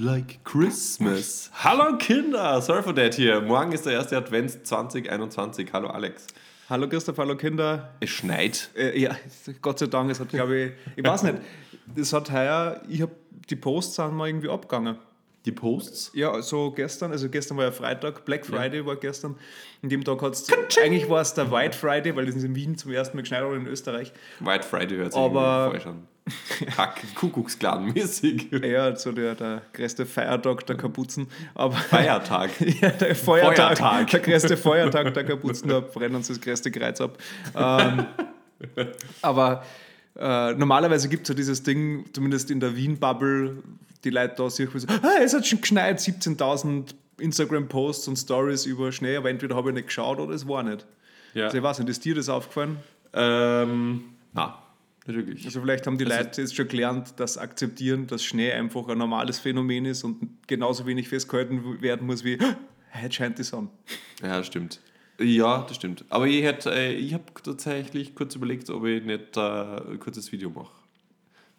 like Christmas. Hallo Kinder, Surfer Dad hier. Morgen ist der erste Advent 2021. Hallo Alex. Hallo Christoph, hallo Kinder. Es schneit. Äh, ja, Gott sei Dank, es hat, glaube ich, ich weiß nicht, das hat heuer, ich habe die Posts sind mal irgendwie abgegangen. Die Posts. Ja, so gestern, also gestern war ja Freitag, Black Friday war gestern. An dem Tag hat es, eigentlich war es der White Friday, weil das ist in Wien zum ersten Mal geschneit oder in Österreich. White Friday hört sich Aber- falsch an. Kack, Kuckucksklan-mäßig. Ja, so der, der größte Feiertag der Kapuzen. Aber Feiertag. ja, der Feuertag, Feuertag. der größte Feiertag der Kapuzen, da brennen sie das größte Kreuz ab. Ähm, aber äh, normalerweise gibt es ja dieses Ding, zumindest in der Wien-Bubble, die Leute da sich so, ah, es hat schon geschneit, 17.000 Instagram-Posts und Stories über Schnee, aber entweder habe ich nicht geschaut oder es war nicht. Ja. Also ich weiß nicht, ist dir das aufgefallen? Ähm, na, nicht wirklich. Also vielleicht haben die Leute jetzt schon gelernt, dass akzeptieren, dass Schnee einfach ein normales Phänomen ist und genauso wenig festgehalten werden muss wie "Ah, heute scheint die Sonne. Ja, das stimmt. Ja, das stimmt. Aber ich, hätte, äh, ich habe tatsächlich kurz überlegt, ob ich nicht äh, ein kurzes Video mache.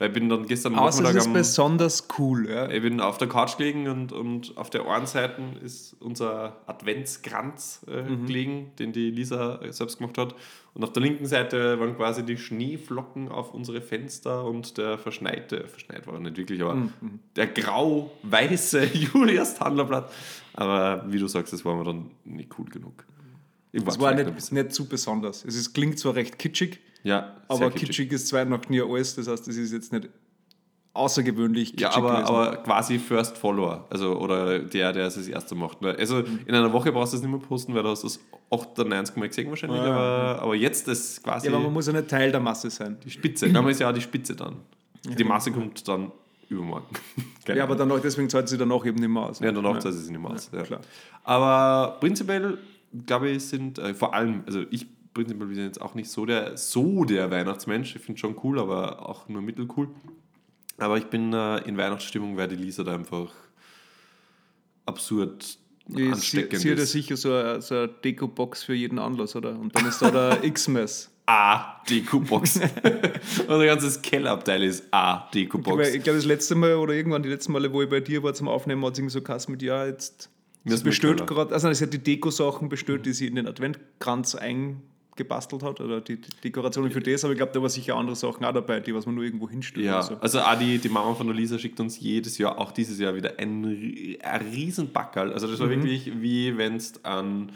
Weil ich bin dann gestern Außer es Nachmittag ist am- besonders cool. Ja. Ich bin auf der Couch gelegen und, und auf der einen Seite ist unser Adventskranz äh, Mhm. gelegen, den die Lisa selbst gemacht hat. Und auf der linken Seite waren quasi die Schneeflocken auf unsere Fenster und der verschneite, verschneit war er nicht wirklich, aber Mhm. der grau-weiße Julius Tandlerblatt. Aber wie du sagst, das war mir dann nicht cool genug. Ich Es war nicht, nicht zu besonders. Es ist, klingt zwar recht kitschig, ja, aber sehr kitschig. ist zwar noch nie alles, das heißt, es ist jetzt nicht außergewöhnlich kitschig Ja, aber, aber quasi First Follower, also oder der, der es das erste macht. ne? Also in einer Woche brauchst du es nicht mehr posten, weil du hast das 98 Mal gesehen wahrscheinlich, Ja, aber, aber jetzt ist quasi ja, aber man muss ja nicht Teil der Masse sein. die Spitze. Dann ist ja auch die Spitze dann. Die Masse kommt dann übermorgen. Ja, aber Ahnung. danach, deswegen zahlt sie danach eben nicht mehr aus. ja, danach ja. zahlt es nicht mehr aus. Ja, klar. Aber prinzipiell, glaube ich, sind äh, vor allem, also ich prinzipiell bin jetzt auch nicht so der, so der Weihnachtsmensch. Ich finde schon cool, aber auch nur mittelcool. Aber ich bin äh, in Weihnachtsstimmung, weil die Lisa da einfach absurd Ich sie, ansteckend sie hat ja ist. sicher so eine, so eine Deko-Box für jeden Anlass, oder? Und dann ist da der X-Mess. A Deko-Box. Unser ganzes Kellerabteil ist A Weil Deko-Box. Ich glaube, das letzte Mal oder irgendwann die letzten Male, wo ich bei dir war zum Aufnehmen, hat es irgendwie so Kass mit, ja, jetzt Wir sie bestellt gerade, also sie hat die Deko-Sachen bestellt, die sie in den Adventkranz eingebastelt hat, oder die, die Dekorationen für das, aber ich glaube, da war sicher andere Sachen auch dabei, die was man nur irgendwo hinstellt. Ja, so. also auch die, die Mama von der Lisa schickt uns jedes Jahr, auch dieses Jahr wieder ein, ein riesen Backerl. Also das war wirklich wie wenn es an,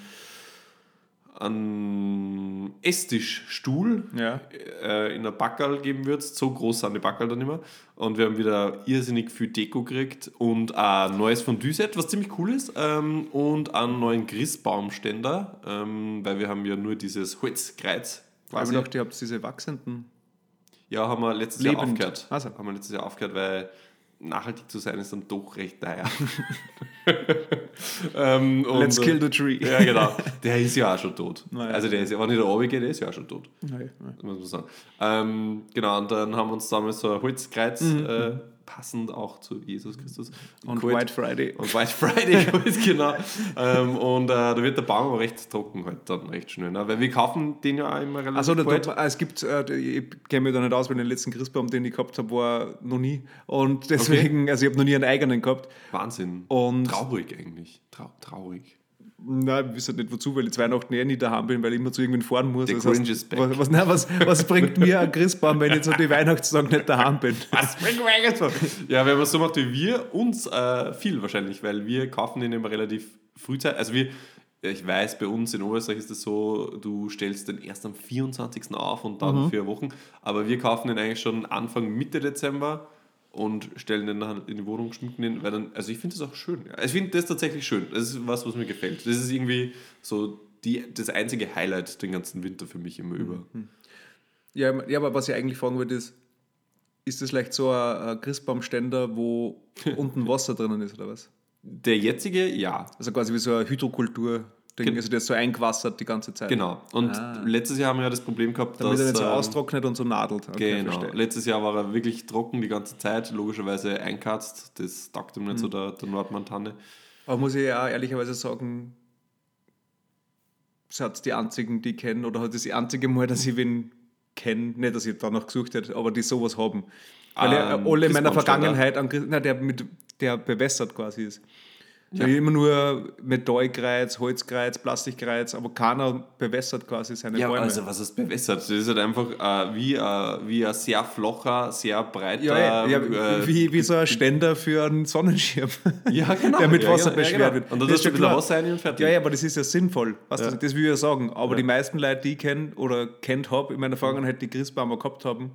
an Esstischstuhl Ja. äh, in der Backerl geben würdest. So groß sind die Backerl dann immer. Und wir haben wieder irrsinnig viel Deko gekriegt und ein neues Fondue-Set, was ziemlich cool ist. Ähm, und einen neuen Christbaumständer, ähm, weil wir haben ja nur dieses Holzkreuz Ich habe quasi. gedacht, ihr habt diese wachsenden. Ja, haben wir letztes Jahr Lebend. aufgehört. Also. Haben wir letztes Jahr aufgehört, weil nachhaltig zu sein ist dann doch recht teuer. ähm, und, Let's kill the tree. Ja, genau. Der ist ja auch schon tot. Naja. Also der ist ja, wenn ich da oben gehe, der ist ja auch schon tot. Nein. Muss man sagen. Ähm, genau, und dann haben wir uns damals so ein Holzkreuz, äh, passend auch zu Jesus Christus. Mhm, Und. White Friday. Und White Friday genau. ähm, und äh, da wird der Baum aber recht trocken halt dann recht schnell. Ne? Weil wir kaufen den ja auch immer relativ Also bald. es gibt, äh, ich kenne mich da nicht aus, weil den letzten Christbaum, den ich gehabt habe, war noch nie. Und deswegen, also ich habe noch nie einen eigenen gehabt. Wahnsinn. Und- traurig eigentlich. Trau traurig. Nein, ich weiß halt nicht wozu, weil ich Weihnachten eh nie daheim bin, weil ich immer zu irgendwen fahren muss. Der Das Grinch heißt. Was, was, nein, was, was bringt mir ein Christbaum, wenn ich zu den Weihnachtstagen nicht daheim bin? Was bringt mir so? Ja, wenn man es so macht wie wir, uns äh, viel wahrscheinlich, weil wir kaufen den immer relativ frühzeitig. Also wir, ich weiß, bei uns in Oberösterreich ist es so, du stellst den erst am 24. auf und dann vier Wochen. Aber wir kaufen den eigentlich schon Anfang Mitte Dezember und stellen den dann in die Wohnung, schmücken den, weil dann, also ich finde das auch schön. Ich finde das tatsächlich schön. Das ist was, was mir gefällt. Das ist irgendwie so die, das einzige Highlight den ganzen Winter für mich immer über. Ja, ja, aber was ich eigentlich fragen wollte, ist, ist das vielleicht so ein, ein Christbaumständer, wo unten Wasser drinnen ist oder was? Der jetzige, ja. Also quasi wie so eine Hydrokultur. Ding. Also der ist so eingewassert die ganze Zeit. Genau. Und letztes Jahr haben wir ja das Problem gehabt, Damit er dass. nicht so ähm, austrocknet und so nadelt. Okay, Genau. Letztes Jahr war er wirklich trocken die ganze Zeit, logischerweise einkatzt. Das taugt ihm nicht Mhm. so, der, der Nordmantanne. Aber muss ich ja ehrlicherweise sagen, seid die einzigen, die ich kenne, oder das die einzige Mal, dass ich wen kenne, nicht, dass ich danach gesucht hätte, aber die sowas haben. Weil Ähm, alle in meiner. Vergangenheit, an, nein, der, mit, der bewässert quasi ist. Ja. Immer nur Metallkreuz, Holzkreuz, Plastikkreuz, aber keiner bewässert quasi seine Ja, Bäume. also was ist bewässert? Das ist halt einfach äh, wie, äh, wie ein sehr flacher, sehr breiter. ja, ja, äh, wie, wie so ein Ständer für einen Sonnenschirm, ja, genau. der mit ja, Wasser ja, beschwert ja, genau. wird. Und da Das tust ist du ja ein bisschen. Wasser rein und fertig. Ja, ja, aber das ist ja sinnvoll. Du, Ja. das will ich ja sagen. Aber die meisten Leute, die ich kenne oder kennt habe, in meiner Vergangenheit, die Christbäume gehabt haben,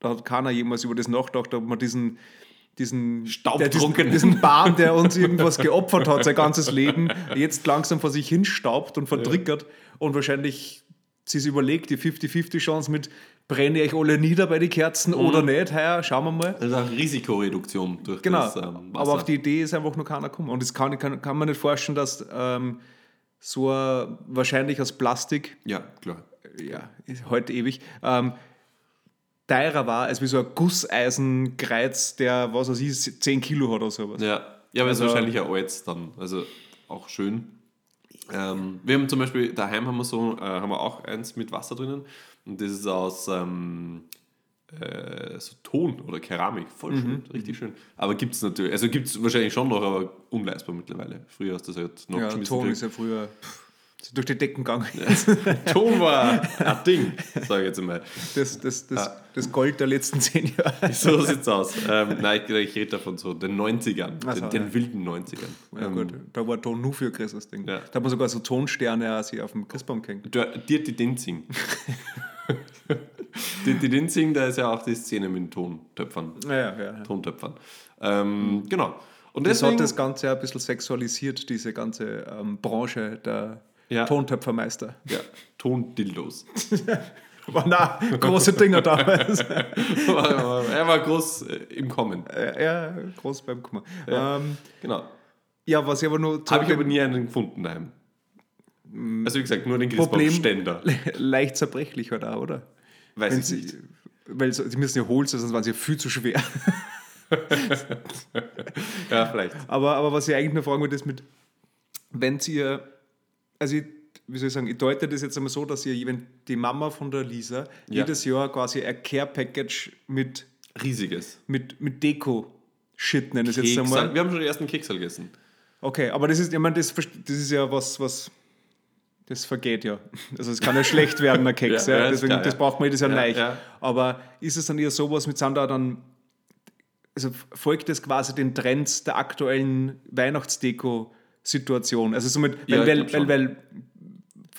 da hat keiner jemals über das nachgedacht, ob man diesen, diesen, Staubtrunkenen. diesen, Baum, der uns irgendwas geopfert hat, sein ganzes Leben, jetzt langsam vor sich hinstaubt und verdrickert und wahrscheinlich sich überlegt, die 50-50 Chance mit, brenne ich alle nieder bei den Kerzen oder nicht, heuer, schauen wir mal. Das ist auch Risikoreduktion durch Genau, das ähm, Wasser. aber auf die Idee ist einfach noch keiner gekommen. Und das kann, kann, kann man nicht vorstellen, dass ähm, so ein, wahrscheinlich aus Plastik, ja, klar. ja, ist heute ewig, ähm, teurer war als wie so ein Gusseisenkreuz, der, was weiß ich, 10 Kilo hat oder sowas. Ja, ja aber es Also- ist wahrscheinlich ein altes dann. Also auch schön. Ähm, wir haben zum Beispiel, daheim haben wir so, äh, haben wir auch eins mit Wasser drinnen. Und das ist aus ähm, äh, so Ton oder Keramik. Voll schön, richtig schön. Aber gibt es natürlich, also gibt es wahrscheinlich schon noch, aber unleistbar mittlerweile. Früher hast du das halt noch Ja, Ton ist gekriegt. ja früher pff, ist durch die Decken gegangen. Ton war ein Ding, sage ich jetzt einmal. Das, das, das, Ah. das Gold der letzten zehn Jahre. So sieht's aus. Ähm, nein, ich, ich rede davon so, den 90ern, Ach so, den, den ja. wilden 90ern. Ja, Ähm, gut, da war Ton nur für ein größeres Ding. Ja. Da hat man sogar so Tonsterne auch auf dem Christbaum gehängt. Dirty Dinzing. Dirty Dinzing, da ist ja auch die Szene mit den Tontöpfern. Ja, ja, ja. Tontöpfern. Ähm, genau. Und Das deswegen, hat das Ganze ein bisschen sexualisiert, diese ganze ähm, Branche der Ja. Tontöpfermeister. ja, Tondildos. War na, große Dinger damals. er war groß äh, im Kommen. ja, groß beim Kummer. Ja, ähm, Genau. ja was ich aber nur Habe ich aber nie einen gefunden daheim. Also wie gesagt, nur den Christbaumständer. leicht zerbrechlich halt auch, oder? Weiß Wenn ich sie, nicht. weil so, die müssen ja hohl sein, sonst waren sie ja viel zu schwer. Ja, vielleicht. Aber, aber was ich eigentlich nur fragen wollte, ist mit, wenn ihr, also ich, wie soll ich sagen, ich deute das jetzt einmal so, dass ihr, wenn die Mama von der Lisa Ja. jedes Jahr quasi ein Care-Package mit, Riesiges. mit, mit Deko-Shit nennen es jetzt einmal. Wir haben schon die ersten Keksal gegessen. Okay, aber das ist, ich meine, das, das ist ja was, was, das vergeht ja. Also es kann ja schlecht werden, ein Keks. Ja, ja, Deswegen, klar, das ja. braucht man jedes Jahr Ja, ja. Aber ist es dann eher sowas mit, sind da dann, also folgt es quasi den Trends der aktuellen Weihnachtsdeko-Situation? Also somit, weil, Ja, weil, weil, weil,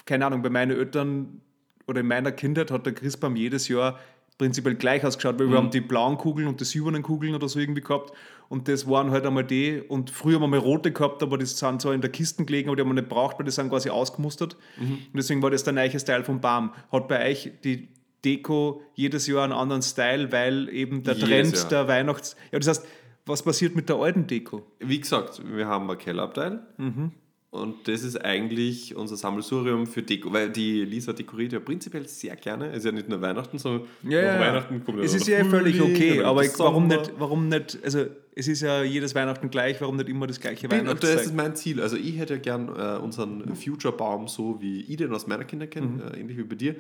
keine Ahnung, bei meinen Eltern oder in meiner Kindheit hat der Christbaum jedes Jahr prinzipiell gleich ausgeschaut, Mhm. weil wir haben die blauen Kugeln und die silbernen Kugeln oder so irgendwie gehabt und das waren halt einmal die und früher haben wir mal rote gehabt, aber die sind zwar in der Kiste gelegen, aber die haben wir nicht braucht, weil die sind quasi ausgemustert Mhm. und deswegen war das der neue Style vom Baum. Hat bei euch die Deko jedes Jahr einen anderen Style, weil eben der Jedes Trend Jahr. der Weihnachts... Ja, das heißt, was passiert mit der alten Deko? Wie gesagt, wir haben ein Kellerabteil Mhm. und das ist eigentlich unser Sammelsurium für Deko, weil die Lisa dekoriert ja prinzipiell sehr gerne. Es ist ja nicht nur Weihnachten, sondern Ja, ja, Weihnachten kommt es ist ja völlig Frühling, okay, aber ich, warum, nicht, warum nicht, also es ist ja jedes Weihnachten gleich, warum nicht immer das gleiche Bin- und das ist mein Ziel. Also ich hätte ja gern äh, unseren Future-Baum so, wie ich den aus meiner Kinder kenne, Mhm. äh, ähnlich wie bei dir.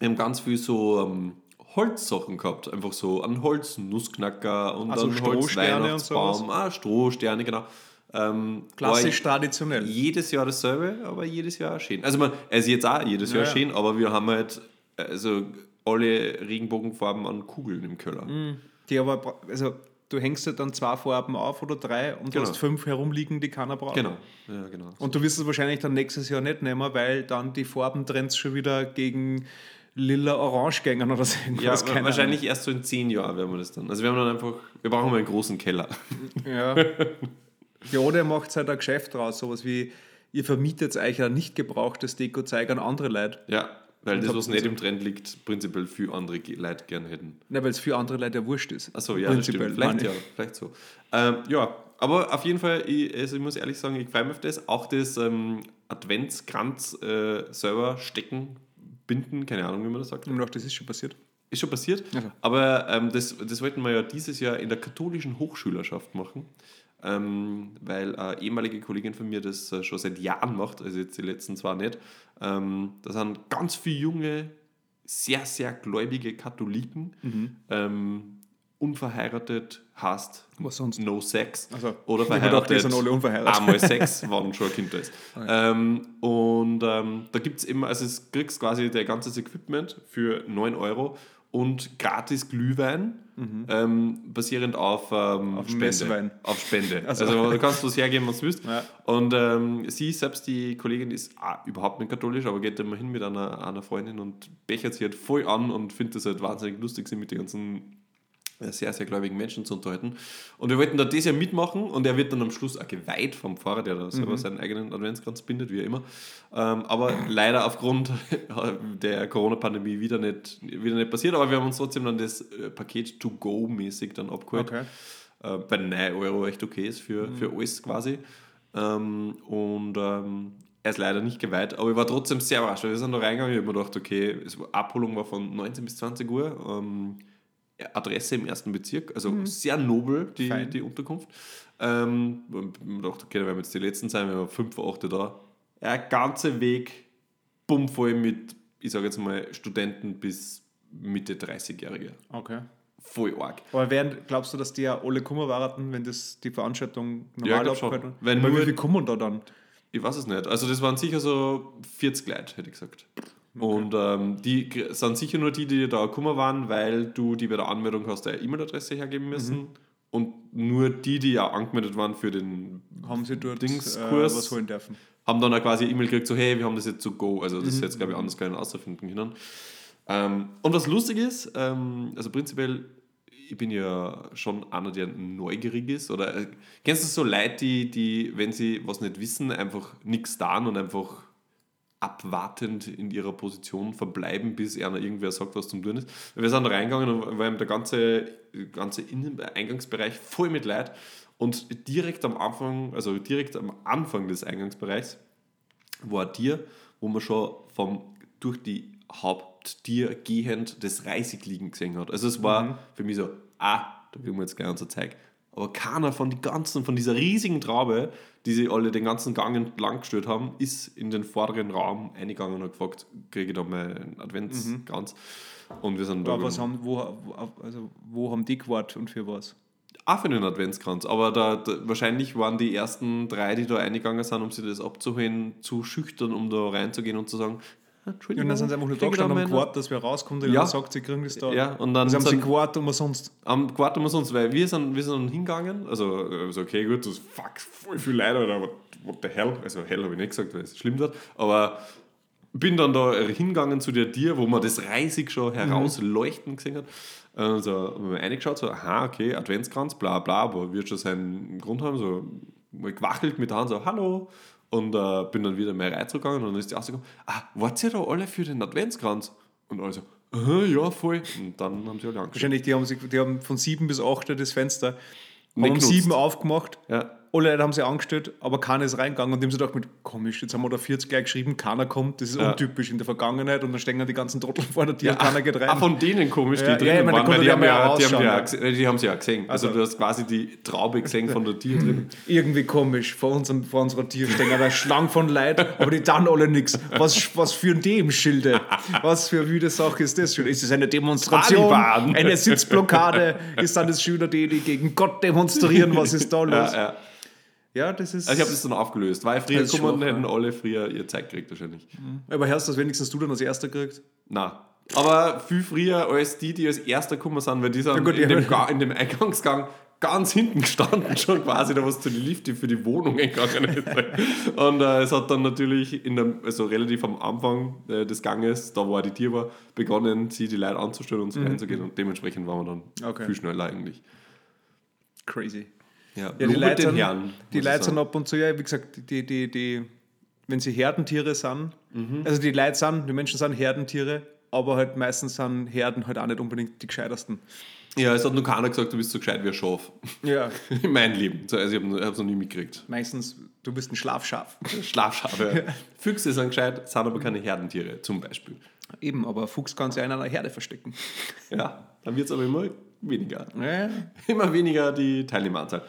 Wir haben ganz viel so ähm, Holzsachen gehabt. Einfach so ein Holz-Nussknacker und Also dann Strohsterne und Holz-Weihnachtsbaum. Ah, Strohsterne, genau. Ähm, Klassisch traditionell. jedes Jahr dasselbe, aber jedes Jahr schön. Also man, ist jetzt auch jedes Jahr Ja, ja. schön, aber wir haben halt also alle Regenbogenfarben an Kugeln im Keller. Die aber, also du hängst ja dann zwei Farben auf oder drei und Genau. du hast fünf herumliegen, die keiner braucht. Genau, ja genau. Und du wirst es wahrscheinlich dann nächstes Jahr nicht nehmen, weil dann die Farbentrends schon wieder gegen lila-orange gängen oder so Ja, irgendwas. keine wahrscheinlich erst so in zehn Jahren werden wir das dann. Also wir haben dann einfach, wir brauchen mal einen großen Keller. Ahnung. Ja. ja, oder ihr macht halt ein Geschäft draus, sowas wie, ihr vermietet euch ein nicht gebrauchtes Deko-Zeug an andere Leute. Ja, weil das, was nicht im Trend liegt, prinzipiell viel andere Leute gerne hätten. Ne, weil es für andere Leute ja wurscht ist. Achso, ja, Prinzipiell. Vielleicht ja, ich. vielleicht so. Ähm, ja, Aber auf jeden Fall, ich, also ich muss ehrlich sagen, ich freue mich auf das. Auch das ähm, Adventskranz äh, selber stecken, binden, keine Ahnung, wie man das sagt. Ich dachte, das ist schon passiert. Ist schon passiert. Ja. Aber ähm, das, das wollten wir ja dieses Jahr in der katholischen Hochschülerschaft machen. Ähm, weil eine ehemalige Kollegin von mir das äh, schon seit Jahren macht, also jetzt die letzten zwei nicht. Ähm, da sind ganz viele junge, sehr, sehr gläubige Katholiken. Ähm, unverheiratet heißt Was sonst? no sex. Also, oder gedacht, die verheiratet sind alle unverheiratet. einmal Sex, wann schon ein Kind da ist. ähm, und ähm, da gibt es immer, also es kriegst quasi dein ganzes Equipment für 9 Euro und gratis Glühwein, ähm, basierend auf, ähm, Auf Spende. Messwein. Auf Spende. Also- Also, du kannst was hergeben, was du willst. Ja. Und ähm, sie selbst, die Kollegin, ist überhaupt nicht katholisch, aber geht immer hin mit einer, einer Freundin und bechert sie halt voll an und findet es halt wahnsinnig lustig, sich mit den ganzen sehr, sehr gläubigen Menschen zu unterhalten. Und wir wollten da das Jahr mitmachen und er wird dann am Schluss auch geweiht vom Pfarrer, der da selber seinen eigenen Adventskranz bindet, wie immer. Ähm, aber leider aufgrund der Corona-Pandemie wieder nicht, wieder nicht passiert, aber wir haben uns trotzdem dann das äh, Paket to go mäßig dann abgeholt. Okay. Äh, bei 9 Euro echt okay ist für, für alles quasi. Ähm, und ähm, er ist leider nicht geweiht, aber ich war trotzdem sehr überrascht, wir sind da reingegangen, ich habe mir gedacht, okay, Abholung war von 19 bis 20 Uhr, ähm, Adresse im ersten Bezirk, also sehr nobel die, Fein. die Unterkunft. Ähm, mir gedacht, okay, da werden wir jetzt die Letzten sein, wir haben 5 vor 8 da. Der ganze Weg bummvoll mit, ich sage jetzt mal, Studenten bis Mitte 30-Jährige. Okay. Voll arg. Aber während, glaubst du, dass die ja alle kommen warten, wenn das die Veranstaltung Ja, normal wird? Wenn Aber nur- wie viel kommen da dann? Ich weiß es nicht. Also das waren sicher so 40 Leute, hätte ich gesagt. Und ähm, die sind sicher nur die, die da gekommen waren, weil du die bei der Anmeldung hast eine E-Mail-Adresse hergeben müssen. Und nur die, die ja angemeldet waren für den Haben sie dort Dingskurs. äh, was holen dürfen? haben dann auch quasi eine E-Mail gekriegt, so hey, wir haben das jetzt zu go. Also das ist jetzt, glaube ich, anders gar nicht auszufinden können. Ähm, und was lustig ist, ähm, also prinzipiell, ich bin ja schon einer, der neugierig ist. Oder äh, kennst du so Leute, die, die, wenn sie was nicht wissen, einfach nichts tun und einfach abwartend in ihrer Position verbleiben, bis einer irgendwer sagt, was zum tun ist. Wir sind da reingegangen und war der ganze, ganze Innen Eingangsbereich voll mit Leid. Und direkt am Anfang, also direkt am Anfang des Eingangsbereichs, war ein Tier, wo man schon vom, durch die Haupttier gehend das Reisig liegen gesehen hat. Also es war für mich so, ah, da kriegen wir jetzt gleich unser Zeug. Aber keiner von, die ganzen, von dieser riesigen Traube, die sie alle den ganzen Gang entlang gestört haben, ist in den vorderen Raum eingegangen und hat gefragt, kriege ich da meinen Adventskranz? Und wir sind da Aber was haben, wo, also, wo haben die gewartet und für was? auch für den Adventskranz. Aber da, da, wahrscheinlich waren die ersten drei, die da eingegangen sind, um sich das abzuholen, zu schüchtern, um da reinzugehen und zu sagen, Entschuldigung. Und dann sind sie einfach nur da gestanden und meine- gewartet, dass wer rauskommt und Ja. sagt, sie kriegen das da. Ja, und dann Also haben sie gewartet umsonst. am gewartet wir sonst, weil wir sind, wir sind dann hingegangen, also, also okay, gut, das fuck, voll viel Leute, oder what, what the hell, also hell habe ich nicht gesagt, weil es schlimm wird, aber bin dann da hingegangen zu der Tier, wo man das Reisig schon herausleuchten gesehen hat. Also haben wir reingeschaut, so, aha, okay, Adventskranz, bla bla, aber wird schon seinen Grund haben, so mal gewachelt mit der Hand, so, hallo. Und äh, bin dann wieder mehr reingegangen und dann ist die rausgekommen, ah, wart ihr da alle für den Adventskranz? Und alle so, ja, voll. Und dann haben sie alle angeschaut. Wahrscheinlich, die haben, sich, die haben von 7 bis 8 das Fenster haben um. 7 aufgemacht. Ja, Alle Leute haben sie angestellt, aber keiner ist reingegangen und die haben sich gedacht, mit, komisch, jetzt haben wir da 40 gleich geschrieben, keiner kommt, das ist Ja. untypisch in der Vergangenheit und dann stehen dann die ganzen Trottel vor der Tür und keiner geht rein. Ah, von denen komisch, die Ja, drin ja, waren, weil die haben, ja, die, haben ja, die haben sie ja gesehen. Also, Also- du hast quasi die Traube gesehen von der Tür drin. Irgendwie komisch, vor, unserem, vor unserer Tür stehen eine Schlange von Leuten, aber die dann alle nichts. Was, was führen die im Schilde? Was für eine wüde Sache ist das schon? Ist es eine Demonstration? Taliban. Eine Sitzblockade? Ist dann das Schüler, die, die gegen Gott demonstrieren? Was ist da los? Ja, das ist. Also ich habe das dann aufgelöst. Weil früher Das schwach, hätten alle früher ihr Zeug gekriegt wahrscheinlich. aber hörst du, dass wenigstens du dann als Erster kriegst? Na. Aber viel früher als die, die als Erster gekommen sind, weil die sind gut, in, dem Ga- in dem Eingangsgang ganz hinten gestanden, schon quasi da was zu den Lifte für die Wohnung gegangen ist. Und äh, es hat dann natürlich in der, also relativ am Anfang äh, des Ganges, da wo auch die Tier war, begonnen, sie die Leute anzustellen und so reinzugehen und dementsprechend waren wir dann Mhm. Okay. viel schneller eigentlich. Crazy. Ja, Ja, die sind, Herrn, die Leute sind ab und zu, ja, wie gesagt, die, die, die, wenn sie Herdentiere sind, Mhm. also die Leute sind, die Menschen sind Herdentiere, aber halt meistens sind Herden halt auch nicht unbedingt die gescheitersten. Ja, es hat nur keiner gesagt, du bist so gescheit wie ein Schaf. Ja, In meinem Leben. So, Also ich habe es noch nie mitgekriegt. meistens, du bist ein Schlafschaf. Schlafschafe. Füchse sind gescheit, sind aber keine Herdentiere, zum Beispiel. Eben, aber Fuchs kann sich in einer Herde verstecken. Ja, dann wird es aber immer weniger. Ja, Immer weniger die Teilnehmeranzahl.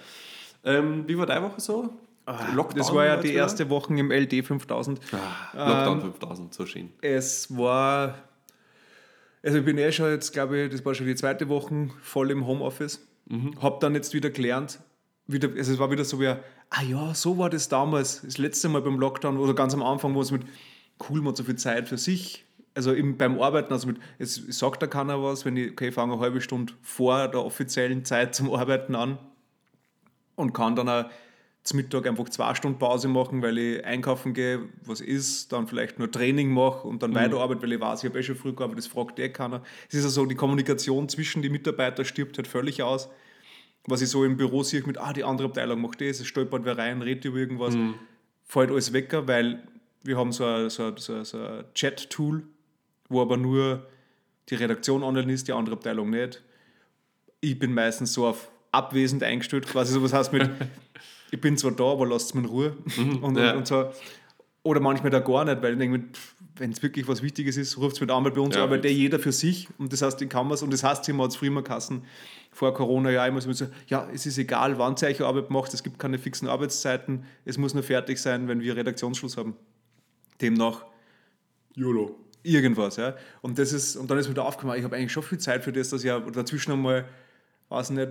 Ähm, wie war deine Woche so? Lockdown Ah, das war ja die wieder? erste Woche im LD 5000. Ah, Lockdown 5000, so schön. Es war, also ich bin eh schon jetzt, glaube ich, das war schon die zweite Woche voll im Homeoffice. Hab dann jetzt wieder gelernt, wieder, also es war wieder so wie, ah ja, so war das damals, das letzte Mal beim Lockdown oder ganz am Anfang, wo es mit, cool, man hat so viel Zeit für sich, also im, beim Arbeiten, also mit, es sagt da keiner was, wenn ich, okay, ich fange eine halbe Stunde vor der offiziellen Zeit zum Arbeiten an und kann dann auch zum Mittag einfach zwei Stunden Pause machen, weil ich einkaufen gehe, was ist, dann vielleicht nur Training mache und dann weiterarbeite, weil ich weiß, ich habe eh schon früh gearbeitet, das fragt eh keiner. Es ist also die Kommunikation zwischen den Mitarbeitern stirbt halt völlig aus. Was ich so im Büro sehe, mit, ah, die andere Abteilung macht das, es stolpert wer rein, redet über irgendwas, fällt alles weg, weil wir haben so ein, so ein, so ein, so ein Chat-Tool, wo aber nur die Redaktion online ist, die andere Abteilung nicht ich bin meistens so auf abwesend eingestellt, quasi so was heißt mit, ich bin zwar da, aber lasst es mir in Ruhe. und, ja. und, so. Oder manchmal da gar nicht, weil ich denke, wenn es wirklich was Wichtiges ist, ruft es mit an, weil bei uns Ja, fix. eh jeder für sich und das heißt, den kann man es, und das heißt, immer immer Kassen vor Corona ja immer so, ja, es ist egal, wann ihr eure Arbeit macht, es gibt keine fixen Arbeitszeiten, es muss nur fertig sein, wenn wir Redaktionsschluss haben. Demnach YOLO. Irgendwas. Ja. Und, das ist, und dann ist mir da aufgekommen, ich habe eigentlich schon viel Zeit für das, dass ich ja dazwischen einmal, weiß nicht,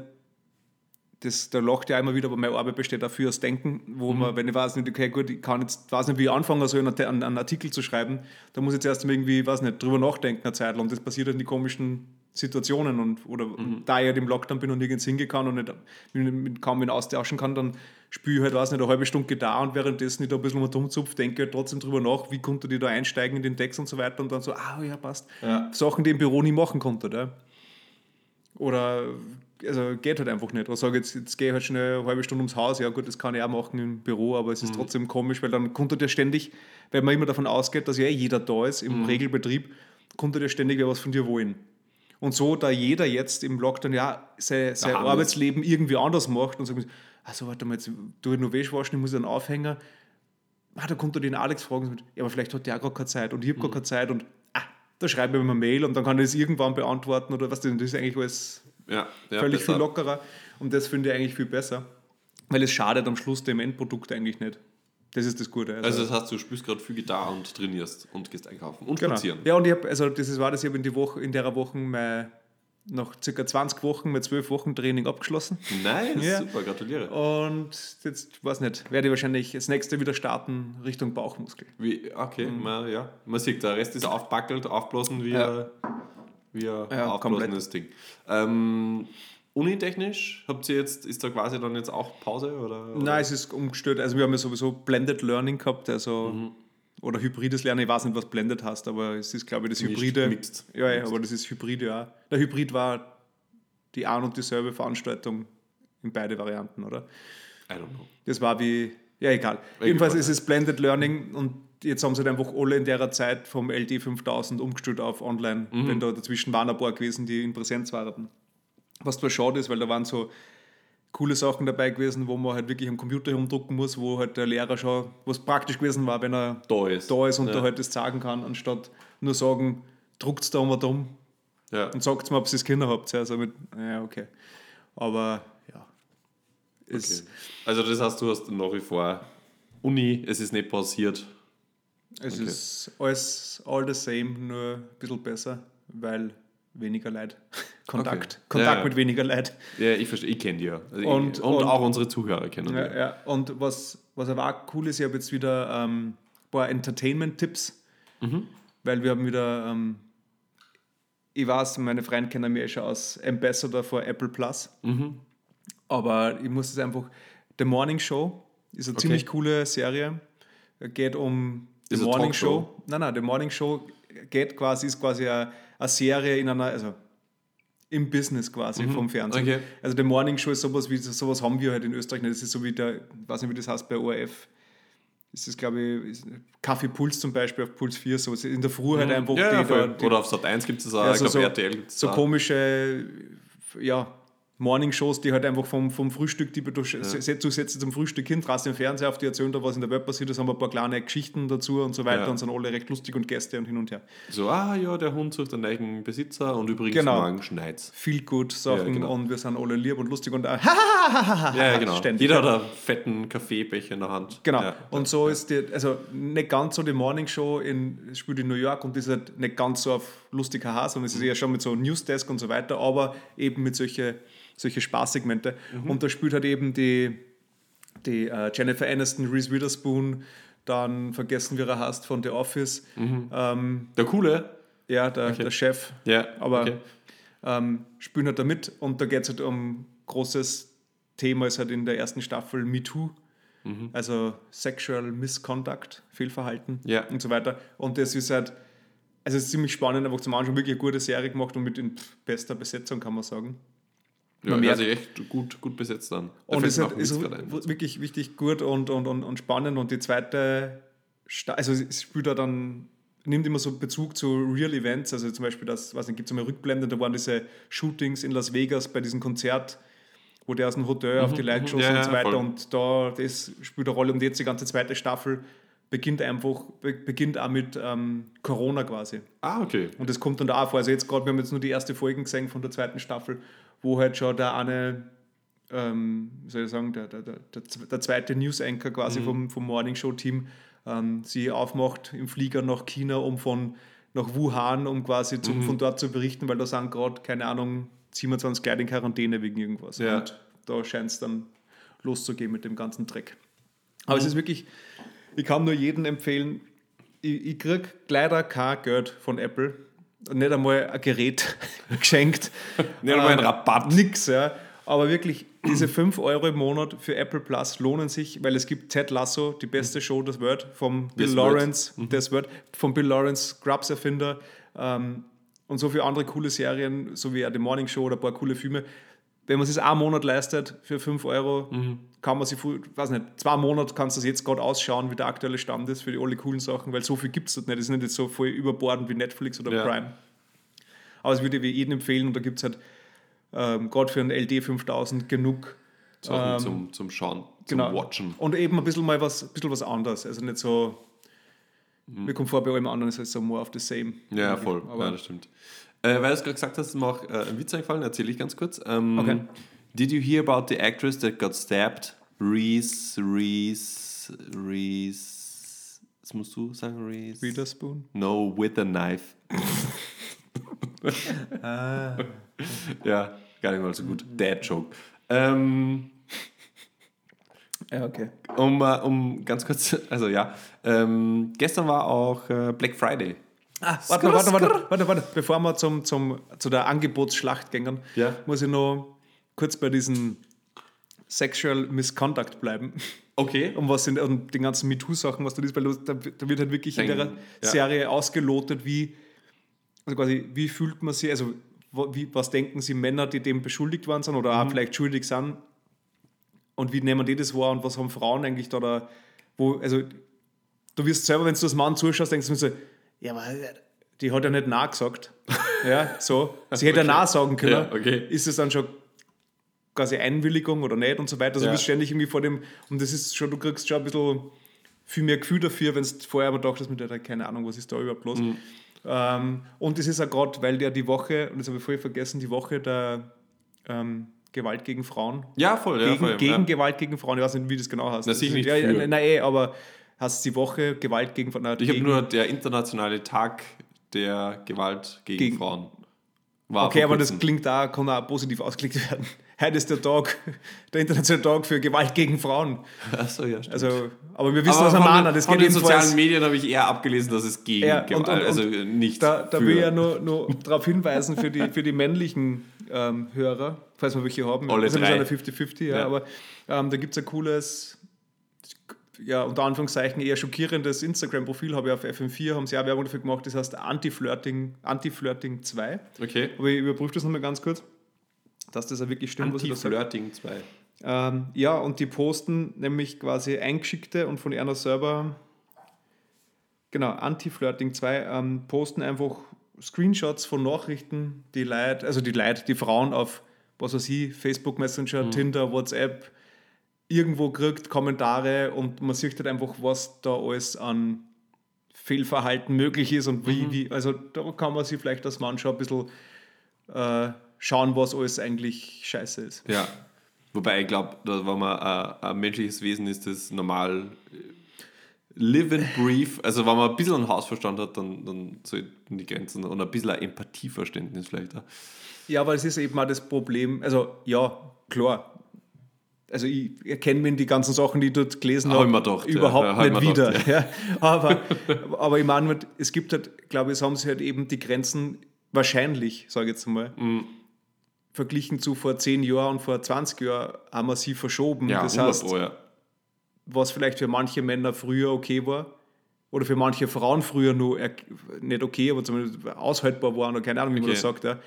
das, da lacht ja immer wieder, aber meine Arbeit besteht dafür aus Denken, wo man, wenn ich weiß nicht, okay, gut, ich kann jetzt, weiß nicht, wie ich anfangen soll, einen, einen, einen Artikel zu schreiben, da muss ich jetzt erst irgendwie, weiß nicht, drüber nachdenken eine Zeit lang. Und das passiert in die komischen Situationen und, oder da ich halt im Lockdown bin und nirgends hingehen kann und nicht, mit, mit, kaum mit austauschen kann, dann spiele ich halt, weiß nicht, eine halbe Stunde Gitarre und währenddessen ich da ein bisschen mal zupf, denke halt trotzdem drüber nach, wie konnte die da einsteigen in den Text und so weiter und dann so, ah ja, passt. Ja. Sachen, die im Büro nie machen konnte. Ja. Oder also geht halt einfach nicht. Oder sage jetzt, jetzt gehe ich halt schnell eine halbe Stunde ums Haus, ja gut, das kann ich auch machen im Büro, aber es ist trotzdem komisch, weil dann konnte der ständig, weil man immer davon ausgeht, dass ja jeder da ist im Regelbetrieb, konnte der ständig wer was von dir wollen. Und so, da jeder jetzt im Lockdown ja sein, sein. Arbeitsleben irgendwie anders macht und sagt, also warte mal, jetzt tue ich nur Wäsche waschen, ich muss einen Aufhänger. Ah, da kommt er den Alex fragen, ja, aber vielleicht hat der auch gar keine Zeit und ich habe gar keine Zeit und ah, da schreibe ich ihm eine Mail und dann kann er das irgendwann beantworten oder was das ist eigentlich alles Ja, ja völlig besser. viel lockerer und das finde ich eigentlich viel besser, weil es schadet am Schluss dem Endprodukt eigentlich nicht. Das ist das Gute. Also das heißt, du spielst gerade viel Gitarre und trainierst und gehst einkaufen und genau. spazieren. Ja, und ich habe, also das ist, war das, ich habe in, die Woche, in der Woche mein, nach circa 20 Wochen mit 12 Wochen Training abgeschlossen. Nice, Ja. super, gratuliere. Und jetzt, weiß nicht, werde ich wahrscheinlich das nächste wieder starten Richtung Bauchmuskel. Wie, okay, man, ja. Man sieht, der Rest ist aufbackelt, aufblasen wie, Ja. ein- wie ein Ja, aufblasendes Ding. Ähm, Unitechnisch habt ihr jetzt, ist da quasi dann jetzt auch Pause? Oder, oder? Nein, es ist umgestellt. Also wir haben ja sowieso Blended Learning gehabt, also Mhm. oder hybrides Lernen. Ich weiß nicht, was Blended heißt, aber es ist, glaube ich, das Hybride. mixed. Ja, ja, aber das ist Hybride, ja. Der Hybrid war die ein und dieselbe Veranstaltung in beide Varianten, oder? I don't know. Das war wie, ja, egal. Jedenfalls ist es Blended Learning und jetzt haben sie halt einfach alle in der Zeit vom LD 5000 umgestellt auf online, Mhm. wenn da dazwischen waren ein paar gewesen, die in Präsenz waren. Was zwar schade ist, weil da waren so coole Sachen dabei gewesen, wo man halt wirklich am Computer herumdrucken muss, wo halt der Lehrer schon, was praktisch gewesen war, wenn er Da ist. da ist und ja. da halt das sagen kann, anstatt nur sagen, druckt da mal drum Ja. und sagt mir, ob ihr es Kinder habt. Ja, also mit, ja, okay. Aber ja. Es, Okay. Also das heißt, du hast nach wie vor Uni, es ist nicht passiert. Es Okay. ist alles all the same, nur ein bisschen besser, weil weniger Leid. Kontakt. Okay. Kontakt Ja, ja. mit weniger Leid. Ja, ich verstehe, ich kenne die ja. Also Und- ich, und, und- auch unsere Zuhörer kennen Ja, die. ja. Und was, was aber auch cool ist, ich habe jetzt wieder ähm, ein paar Entertainment-Tipps, Mhm. weil wir haben wieder, ähm, ich weiß, meine Freunde kennen mich eh schon als Ambassador für Apple Plus, Mhm. aber ich muss es einfach, The Morning Show ist eine Okay. ziemlich coole Serie, geht um The Morning? Show. Nein, nein, The Morning Show geht quasi, ist quasi eine, eine Serie in einer, also im Business quasi vom Fernsehen. Mhm. Okay. Also der Morning Show ist sowas wie sowas haben wir halt in Österreich nicht. Das ist so wie der, ich weiß nicht, wie das heißt bei ORF. ist es, glaube ich, Kaffee Puls zum Beispiel auf Puls 4, so in der Früh halt einfach Mhm. Ja, die, ja, die Oder auf Sat 1 gibt es das auch, Ja, ich so- glaube so- RTL gibt es so komische, ja, Morning-Shows, die halt einfach vom, vom Frühstück, die du, du setzt zum Frühstück hin, draußen im Fernseher auf, die erzählen da, was in der Welt passiert ist, haben ein paar kleine Geschichten dazu und so weiter Ja. und sind alle recht lustig und Gäste und hin und her. So, ah ja, der Hund sucht einen neuen Besitzer und übrigens Genau. morgen schneit's. Viel gut Sachen Ja, genau. und wir sind alle lieb und lustig und äh, Ja, ja, genau. ständig. Jeder hat einen fetten Kaffeebecher in der Hand. Genau. Ja. und so ist die, also nicht ganz so die Morning Show in, spielt in New York und ist halt nicht ganz so auf lustig haha, sondern es ist eher schon mit so Newsdesk und so weiter, aber eben mit solche, solche Spaßsegmente. Und da spielt halt eben die, die äh, Jennifer Aniston, Reese Witherspoon, dann vergessen wir, er heißt von The Office. Ähm, Der Coole. ja, der, der Chef. Ja, Aber okay. ähm, spielen halt da mit und da geht es halt um großes Thema, ist halt in der ersten Staffel MeToo, also Sexual Misconduct, Fehlverhalten Ja. und so weiter. Und das ist halt, also es ist ziemlich spannend, einfach zum Anschauen, wirklich eine gute Serie gemacht und mit in bester Besetzung, kann man sagen. Ja, man merkt- also echt gut, gut besetzt dann. Da Und es ist, ist ein. wirklich, wirklich gut und, und, und, und spannend. Und die zweite, Sta also es spielt da dann, nimmt immer so Bezug zu Real Events. Also zum Beispiel, das, weiß nicht, gibt es eine Rückblende, da waren diese Shootings in Las Vegas bei diesem Konzert, wo der aus dem Hotel auf die Leute geschossen Mhm, Ja, und so ja, weiter. voll. Und da, das spielt eine Rolle. Und jetzt die ganze zweite Staffel beginnt einfach, be- beginnt auch mit ähm, Corona quasi. Ah, okay. Und das kommt dann da auch vor. Also jetzt gerade, wir haben jetzt nur die erste Folgen gesehen von der zweiten Staffel, wo halt schon der eine, ähm, wie soll ich sagen, der, der, der, der, zweite News-Anchor quasi vom, vom Morning Show-Team ähm, sie aufmacht im Flieger nach China, um von nach Wuhan, um quasi zum, von dort zu berichten, weil da sind gerade, keine Ahnung, 27 Leute in Quarantäne wegen irgendwas. Ja. Und da scheint es dann loszugehen mit dem ganzen Dreck. Aber es ist wirklich, ich kann nur jedem empfehlen, ich, ich kriege leider kein Geld von Apple. Nicht einmal ein Gerät geschenkt. Nicht einmal ein Ähm, Rabatt. Nix, ja. Aber wirklich, diese 5 Euro im Monat für Apple Plus lohnen sich, weil es gibt Ted Lasso, die beste Show des Word, vom Bill Des Lawrence, des Word, vom Bill Lawrence, Scrubs-Erfinder ähm, und so viele andere coole Serien, so wie die Morning Show oder ein paar coole Filme. Wenn man es einen Monat leistet für 5 Euro, kann man sich, weiß nicht, zwei Monate kannst du das jetzt gerade ausschauen, wie der aktuelle Stand ist für die alle coolen Sachen, weil so viel gibt es dort nicht. Das ist nicht jetzt so voll überbordend wie Netflix oder Ja. Prime. Aber es würde ich jedem empfehlen und da gibt es halt ähm, gerade für einen LD 5000 genug. Sachen ähm, zum, zum Schauen, zum genau. Watchen. Und eben ein bisschen mal was, bisschen was anderes. Also nicht so, mir kommt vor, bei allem anderen ist es so more of the same. Ja, voll. Aber ja, das stimmt. Äh, weil du es gerade gesagt hast, ist mir auch äh, ein Witz eingefallen, erzähle ich ganz kurz. Ähm, Okay. Did you hear about the actress that got stabbed? Reese, Reese, Reese. Was musst du sagen, Reese? Witherspoon. No, with a knife. Ah. Ja, gar nicht mal so gut. Dad Joke. Ähm, Ja, okay. um, äh, um ganz kurz, also ja, ähm, gestern war auch äh, Black Friday. Ah, warte, mal, warte, warte, warte, warte, bevor wir zum, zum, zu der Angebotsschlacht gehen, Ja. muss ich noch kurz bei diesen Sexual Misconduct bleiben. Okay. um was sind um den ganzen MeToo-Sachen, was da ist, weil da, da wird halt wirklich in Denken, der ja. Serie ausgelotet, wie, also quasi, wie fühlt man sich, also wie, was denken sie Männer, die dem beschuldigt worden sind oder Mhm. auch vielleicht schuldig sind und wie nehmen die das wahr und was haben Frauen eigentlich da, da wo, also du wirst selber, wenn du als Mann zuschaust, denkst du mir so, ja, aber die hat ja nicht Nein gesagt. ja, so. Sie hätte ja Nein sagen können. Ja, okay. Ist es dann schon quasi Einwilligung oder nicht und so weiter. Also Ja. du bist ständig irgendwie vor dem, und das ist schon, du kriegst schon ein bisschen viel mehr Gefühl dafür, wenn du vorher aber dachtest, mit der, keine Ahnung, was ist da überhaupt los. Mhm. Ähm, und das ist auch gerade, weil der die Woche, und das habe ich vorher vergessen, die Woche der ähm, Gewalt gegen Frauen, Ja, voll, ja, gegen, voll. gegen ja. Gewalt gegen Frauen, ich weiß nicht, wie das genau heißt. Na, sicher nicht ja, ja, nein, eh, aber heißt die Woche Gewalt gegen Frauen? Ich habe nur der internationale Tag der Gewalt gegen, Gegen- Frauen. War Okay, aber das klingt da, kann auch positiv ausgelegt werden. Heute ist der Tag, der internationale Tag für Gewalt gegen Frauen. Achso, ja, stimmt. Also, aber wir wissen, aber was er von, den- Das von geht den sozialen Medien habe ich eher abgelesen, dass es gegen Ja, Gewalt, und- und- also nicht Da, da will ich ja nur, nur darauf hinweisen für die, für die männlichen ähm, Hörer, falls wir welche haben. Alle das ist drei. eine 50-50, ja, Ja. aber ähm, da gibt es ein cooles, ja, unter Anführungszeichen eher schockierendes Instagram-Profil, habe ich auf FM4, haben sie auch Werbung dafür gemacht, das heißt Anti-Flirting Anti -Flirting 2. Okay. Aber ich überprüfe das nochmal ganz kurz, dass das auch wirklich stimmt, was ich da sage. Anti-Flirting 2. Ähm, ja, und die posten nämlich quasi eingeschickte und von einer selber, genau, Anti-Flirting 2, ähm, posten einfach Screenshots von Nachrichten, die Leute, also die Leute, die Frauen auf, was weiß ich, Facebook Messenger, Tinder, WhatsApp, irgendwo kriegt, Kommentare und man sieht halt einfach, was da alles an Fehlverhalten möglich ist und wie, wie also da kann man sich vielleicht als Mann schon ein bisschen äh, schauen, was alles eigentlich scheiße ist. Ja. Wobei ich glaube, wenn man äh, ein menschliches Wesen ist, das normal äh, live and breathe. Also wenn man ein bisschen einen Hausverstand hat, dann, dann sollten die Grenzen und ein bisschen ein Empathieverständnis vielleicht auch. Ja, aber es ist eben auch das Problem, also ja, klar. Also ich erkenne mir in die ganzen Sachen, die ich dort gelesen Hab habe, gedacht, überhaupt Ja, nicht wieder. gedacht, ja. Aber, aber ich meine, es gibt halt, glaube ich, es haben sie halt eben die Grenzen wahrscheinlich, sage ich jetzt mal, Mhm. verglichen zu vor 10 Jahren und vor 20 Jahren, haben wir sie verschoben. Ja, das 100 heißt, Pro, ja. was vielleicht für manche Männer früher okay war oder für manche Frauen früher nur nicht okay, aber zumindest aushaltbar waren oder keine Ahnung, wie man Okay. das sagt, ja,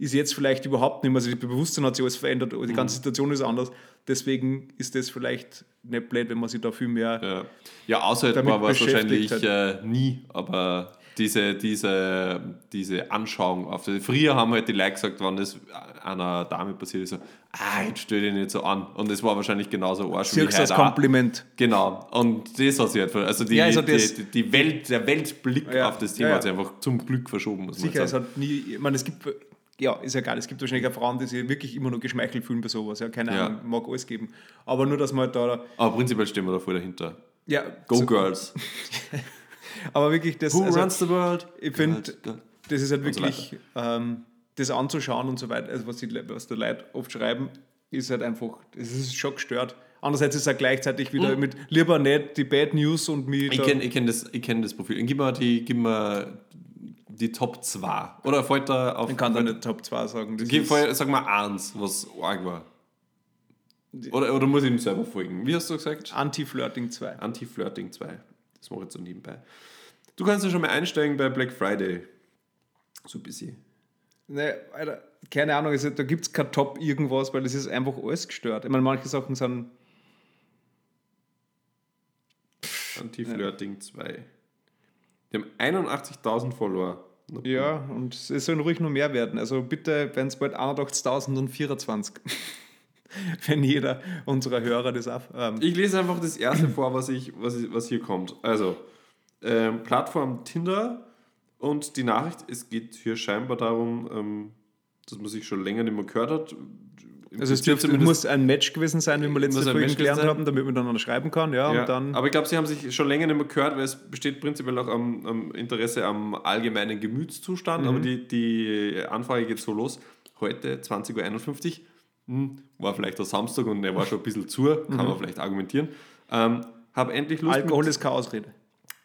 ist jetzt vielleicht überhaupt nicht mehr. Also das Bewusstsein hat sich alles verändert, die ganze Mhm. Situation ist anders. Deswegen ist das vielleicht nicht blöd, wenn man sich da viel mehr. Ja, ja Damit war es wahrscheinlich äh, nie, aber diese, diese, diese Anschauung auf das. Früher haben halt die Leute gesagt, wenn das einer Dame passiert ist, so, ah, jetzt stell dich nicht so an. Und es war wahrscheinlich genauso arsch wie Siehst auch. Kompliment. Genau, und das hat sich halt, also die, Ja, also das- die, die Welt, der Weltblick Ja, auf das Thema ja, hat sich einfach zum Glück verschoben, muss man Sicher, es hat nie, ich meine, es gibt, ja, ist ja geil, es gibt wahrscheinlich auch Frauen, die sich wirklich immer nur geschmeichelt fühlen bei sowas, ja, keine Ja. Ahnung, mag alles geben. Aber nur, dass man halt da, Aber prinzipiell stehen wir da voll dahinter. ja, Go so, Girls. aber wirklich, das, Who also, runs the world? ich finde, das ist halt Und so wirklich, ähm, das anzuschauen und so weiter, also was die, was die Leute oft schreiben, ist halt einfach, es ist schon gestört. Andererseits ist es auch gleichzeitig wieder mit lieber nicht die Bad News und Mhm. Ich kenne ich kenn das, ich kenn das Profil. Gib mir die, gib mir die Top 2. Oder fällt da auf. ich kann da nicht Top 2 sagen. Ist- fällt- sag mal eins, was arg war. Oder, oder muss ich ihm selber folgen? Wie hast du gesagt? Anti-Flirting 2. Anti-Flirting 2. Das mache ich jetzt so nebenbei. Du kannst ja schon mal einsteigen bei Black Friday. So ein bisschen. Ne, Alter, keine Ahnung, also, da gibt es kein Top irgendwas, weil das ist einfach alles gestört. Ich meine, manche Sachen sind, Anti-Flirting 2. Die haben 81.000 Follower. Ja, und es sollen ruhig nur mehr werden. Also bitte, wenn es bald 81.024. wenn jeder unserer Hörer das auch. Ähm, Ich lese einfach das erste vor, was, ich, was, ich, was hier kommt. Also, ähm, Plattform Tinder und die Nachricht, es geht hier scheinbar darum, ähm, dass man sich schon länger nicht mehr gehört hat. Also es dürfte, muss ein Match gewesen sein, wie wir letzte Folge gelernt haben, damit man dann schreiben kann. Ja, ja, dann. aber ich glaube, sie haben sich schon länger nicht mehr gehört, weil es besteht prinzipiell auch am, am Interesse am allgemeinen Gemütszustand. Mhm. Aber die, die Anfrage geht so los. Heute, 20.51 Uhr, hm, war vielleicht der Samstag und er war schon ein bisschen zu, kann man vielleicht argumentieren. Ähm, habe endlich Lust Mhm. Alkohol ist keine Ausrede.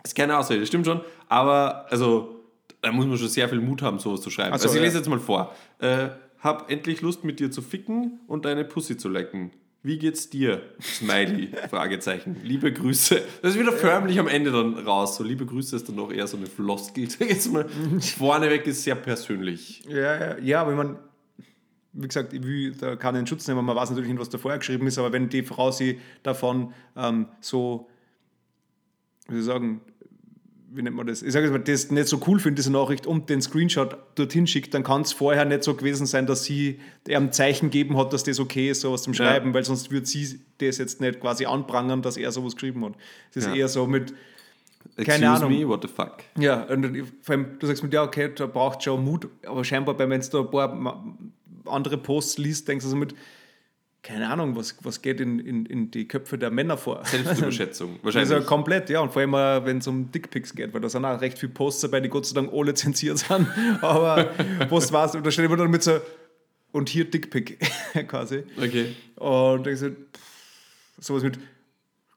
ist keine Ausrede, das stimmt schon, aber also da muss man schon sehr viel Mut haben, sowas zu schreiben. So, also ich ja. lese jetzt mal vor. Äh, hab endlich Lust mit dir zu ficken und deine Pussy zu lecken. Wie geht's dir? Smiley, Fragezeichen. Liebe Grüße. Das ist wieder förmlich am Ende dann raus. So, liebe Grüße ist dann noch eher so eine Floskel. Jetzt mal, vorneweg ist sehr persönlich. Ja, ja, ja, aber ich meine, wie gesagt, will da keinen Schutz nehmen, man weiß natürlich nicht, was da vorher geschrieben ist, aber wenn die Frau sie davon ähm, so, wie soll ich sagen, wie nennt man das? Ich sage jetzt mal, das nicht so cool findet, diese Nachricht, und den Screenshot dorthin schickt, dann kann es vorher nicht so gewesen sein, dass sie ihr ein Zeichen gegeben hat, dass das okay ist, sowas zum Ja. Schreiben, weil sonst würde sie das jetzt nicht quasi anprangern, dass er sowas geschrieben hat. Das ist Ja. eher so mit, Excuse Keine Ahnung. me, what the fuck? ja, und vor allem, du sagst mir, ja, okay, da braucht schon Mut, aber scheinbar, wenn du da ein paar andere Posts liest, denkst du so mit, keine Ahnung, was, was geht in, in, in die Köpfe der Männer vor. Selbstüberschätzung. Das Wahrscheinlich. ja komplett, ja, und vor allem, wenn es um Dickpics geht, weil da sind auch recht viele Posts dabei, die Gott sei Dank alle zensiert sind, aber was war's, und da steht immer dann mit so, und hier Dickpic quasi. okay. Und ich so, pff, sowas mit,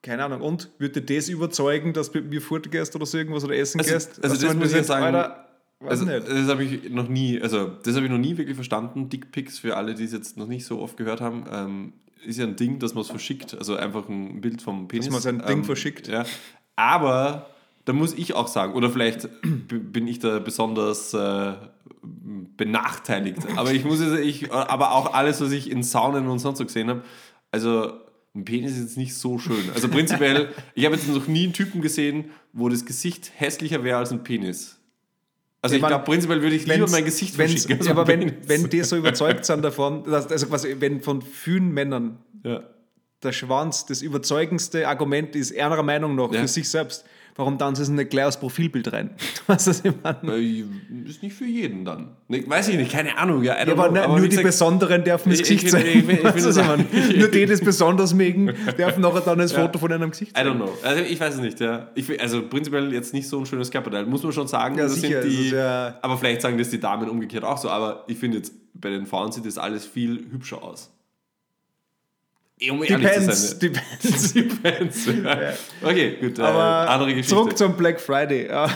keine Ahnung, und würde das überzeugen, dass du mit mir fortgehst oder so irgendwas oder essen Also- gehst? also das du muss ich jetzt sagen, Alter, weiß Also, nicht. das habe ich noch nie, also das habe ich noch nie wirklich verstanden. Dickpics für alle, die es jetzt noch nicht so oft gehört haben, ähm, ist ja ein Ding, dass man es verschickt. Also einfach ein Bild vom Penis. man sein Ding ähm, verschickt. Ja. Aber da muss ich auch sagen, oder vielleicht bin ich da besonders äh, benachteiligt. Aber ich muss jetzt, ich, aber auch alles, was ich in Saunen und sonst so gesehen habe, Also ein Penis ist jetzt nicht so schön. Also prinzipiell, ich habe jetzt noch nie einen Typen gesehen, wo das Gesicht hässlicher wäre als ein Penis. Also ich, Ich glaube, prinzipiell würde ich lieber mein Gesicht verschicken. als ja, ein aber wenn, wenn die so überzeugt sind davon, dass, also quasi, wenn von vielen Männern ja. der Schwanz das überzeugendste Argument ist, ihrer Meinung nach, Ja. für sich selbst, warum dann sie es nicht gleich aufs Profilbild rein? Was das ich meine? Äh, Ist nicht für jeden dann. Nee, weiß ich nicht, keine Ahnung. Ja, Ja, aber, ne, nur die gesagt, Besonderen dürfen das Ich- Gesicht ich sein. ich ich ich? Nur die, die das besonders mögen, dürfen nachher dann ein Foto von einem Gesicht I don't know. Also ich weiß es nicht, ja. Ich, also prinzipiell jetzt nicht so ein schönes Körperteil. Muss man schon sagen, Ja, das sicher, sind es die. ist ja- aber vielleicht sagen das die Damen umgekehrt auch so. Aber ich finde jetzt, bei den Frauen sieht das alles viel hübscher aus. Um Depends, sein. depends. Depends. ja. Okay, gut. Äh, Aber andere Geschichte. zurück zum Black Friday. Ja,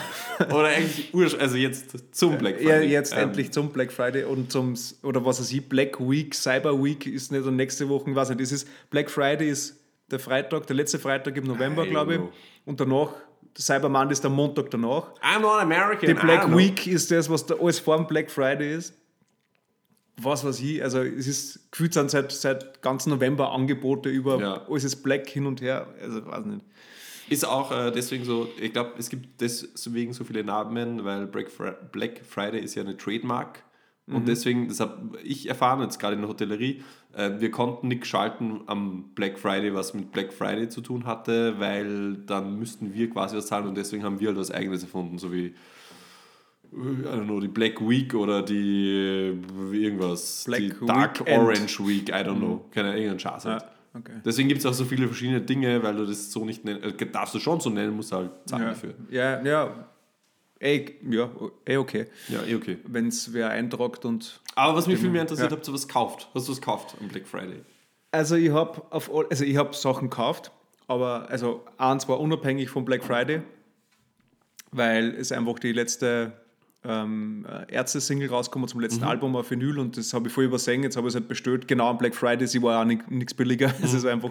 Oder eigentlich, ursch- also jetzt zum Black ja, Friday. jetzt Ähm, endlich zum Black Friday und zum, oder was weiß ich, Black Week, Cyber Week ist nicht und nächste Woche, ich weiß nicht, das ist, Black Friday ist der Freitag, der letzte Freitag im November, glaube ich. know. Und danach, Cyber Monday ist der Montag danach. I'm not American. Die Black know. Week ist das, was da alles vor dem Black Friday ist. Was weiß ich, also es ist gefühlt sind seit, seit ganz November Angebote über Ja. alles ist Black hin und her, also weiß nicht. Ist auch äh, deswegen so, ich glaube, es gibt deswegen so viele Namen, weil Black, Fri Black Friday ist ja eine Trademark. Mhm. Und deswegen, das habe ich erfahren, jetzt gerade in der Hotellerie, äh, wir konnten nichts schalten am Black Friday, was mit Black Friday zu tun hatte, weil dann müssten wir quasi was zahlen und deswegen haben wir halt was Eigenes erfunden, so wie, I don't know, die Black Week oder die äh, irgendwas, Black die Dark Weekend. Orange Week, I don't know, keine irgendein Schatz halt. okay. Deswegen gibt es auch so viele verschiedene Dinge, weil du das so nicht nennen, äh, darfst du schon so nennen, musst halt zahlen Ja, dafür. ja, ja, ey, ja, eh okay. Ja, eh okay. Wenn es wer eintragt und. Aber was mich viel mehr interessiert, Ja. habt ihr was gekauft? Hast du was gekauft am Black Friday? Also ich habe also ich habe Sachen gekauft, aber also eins war unabhängig vom Black Friday, weil es einfach die letzte ähm, äh, Ärzte-Single rausgekommen zum letzten Album auf Vinyl und das habe ich voll übersehen. Jetzt habe ich es halt bestellt, genau am Black Friday. Sie war auch nichts billiger, es ist einfach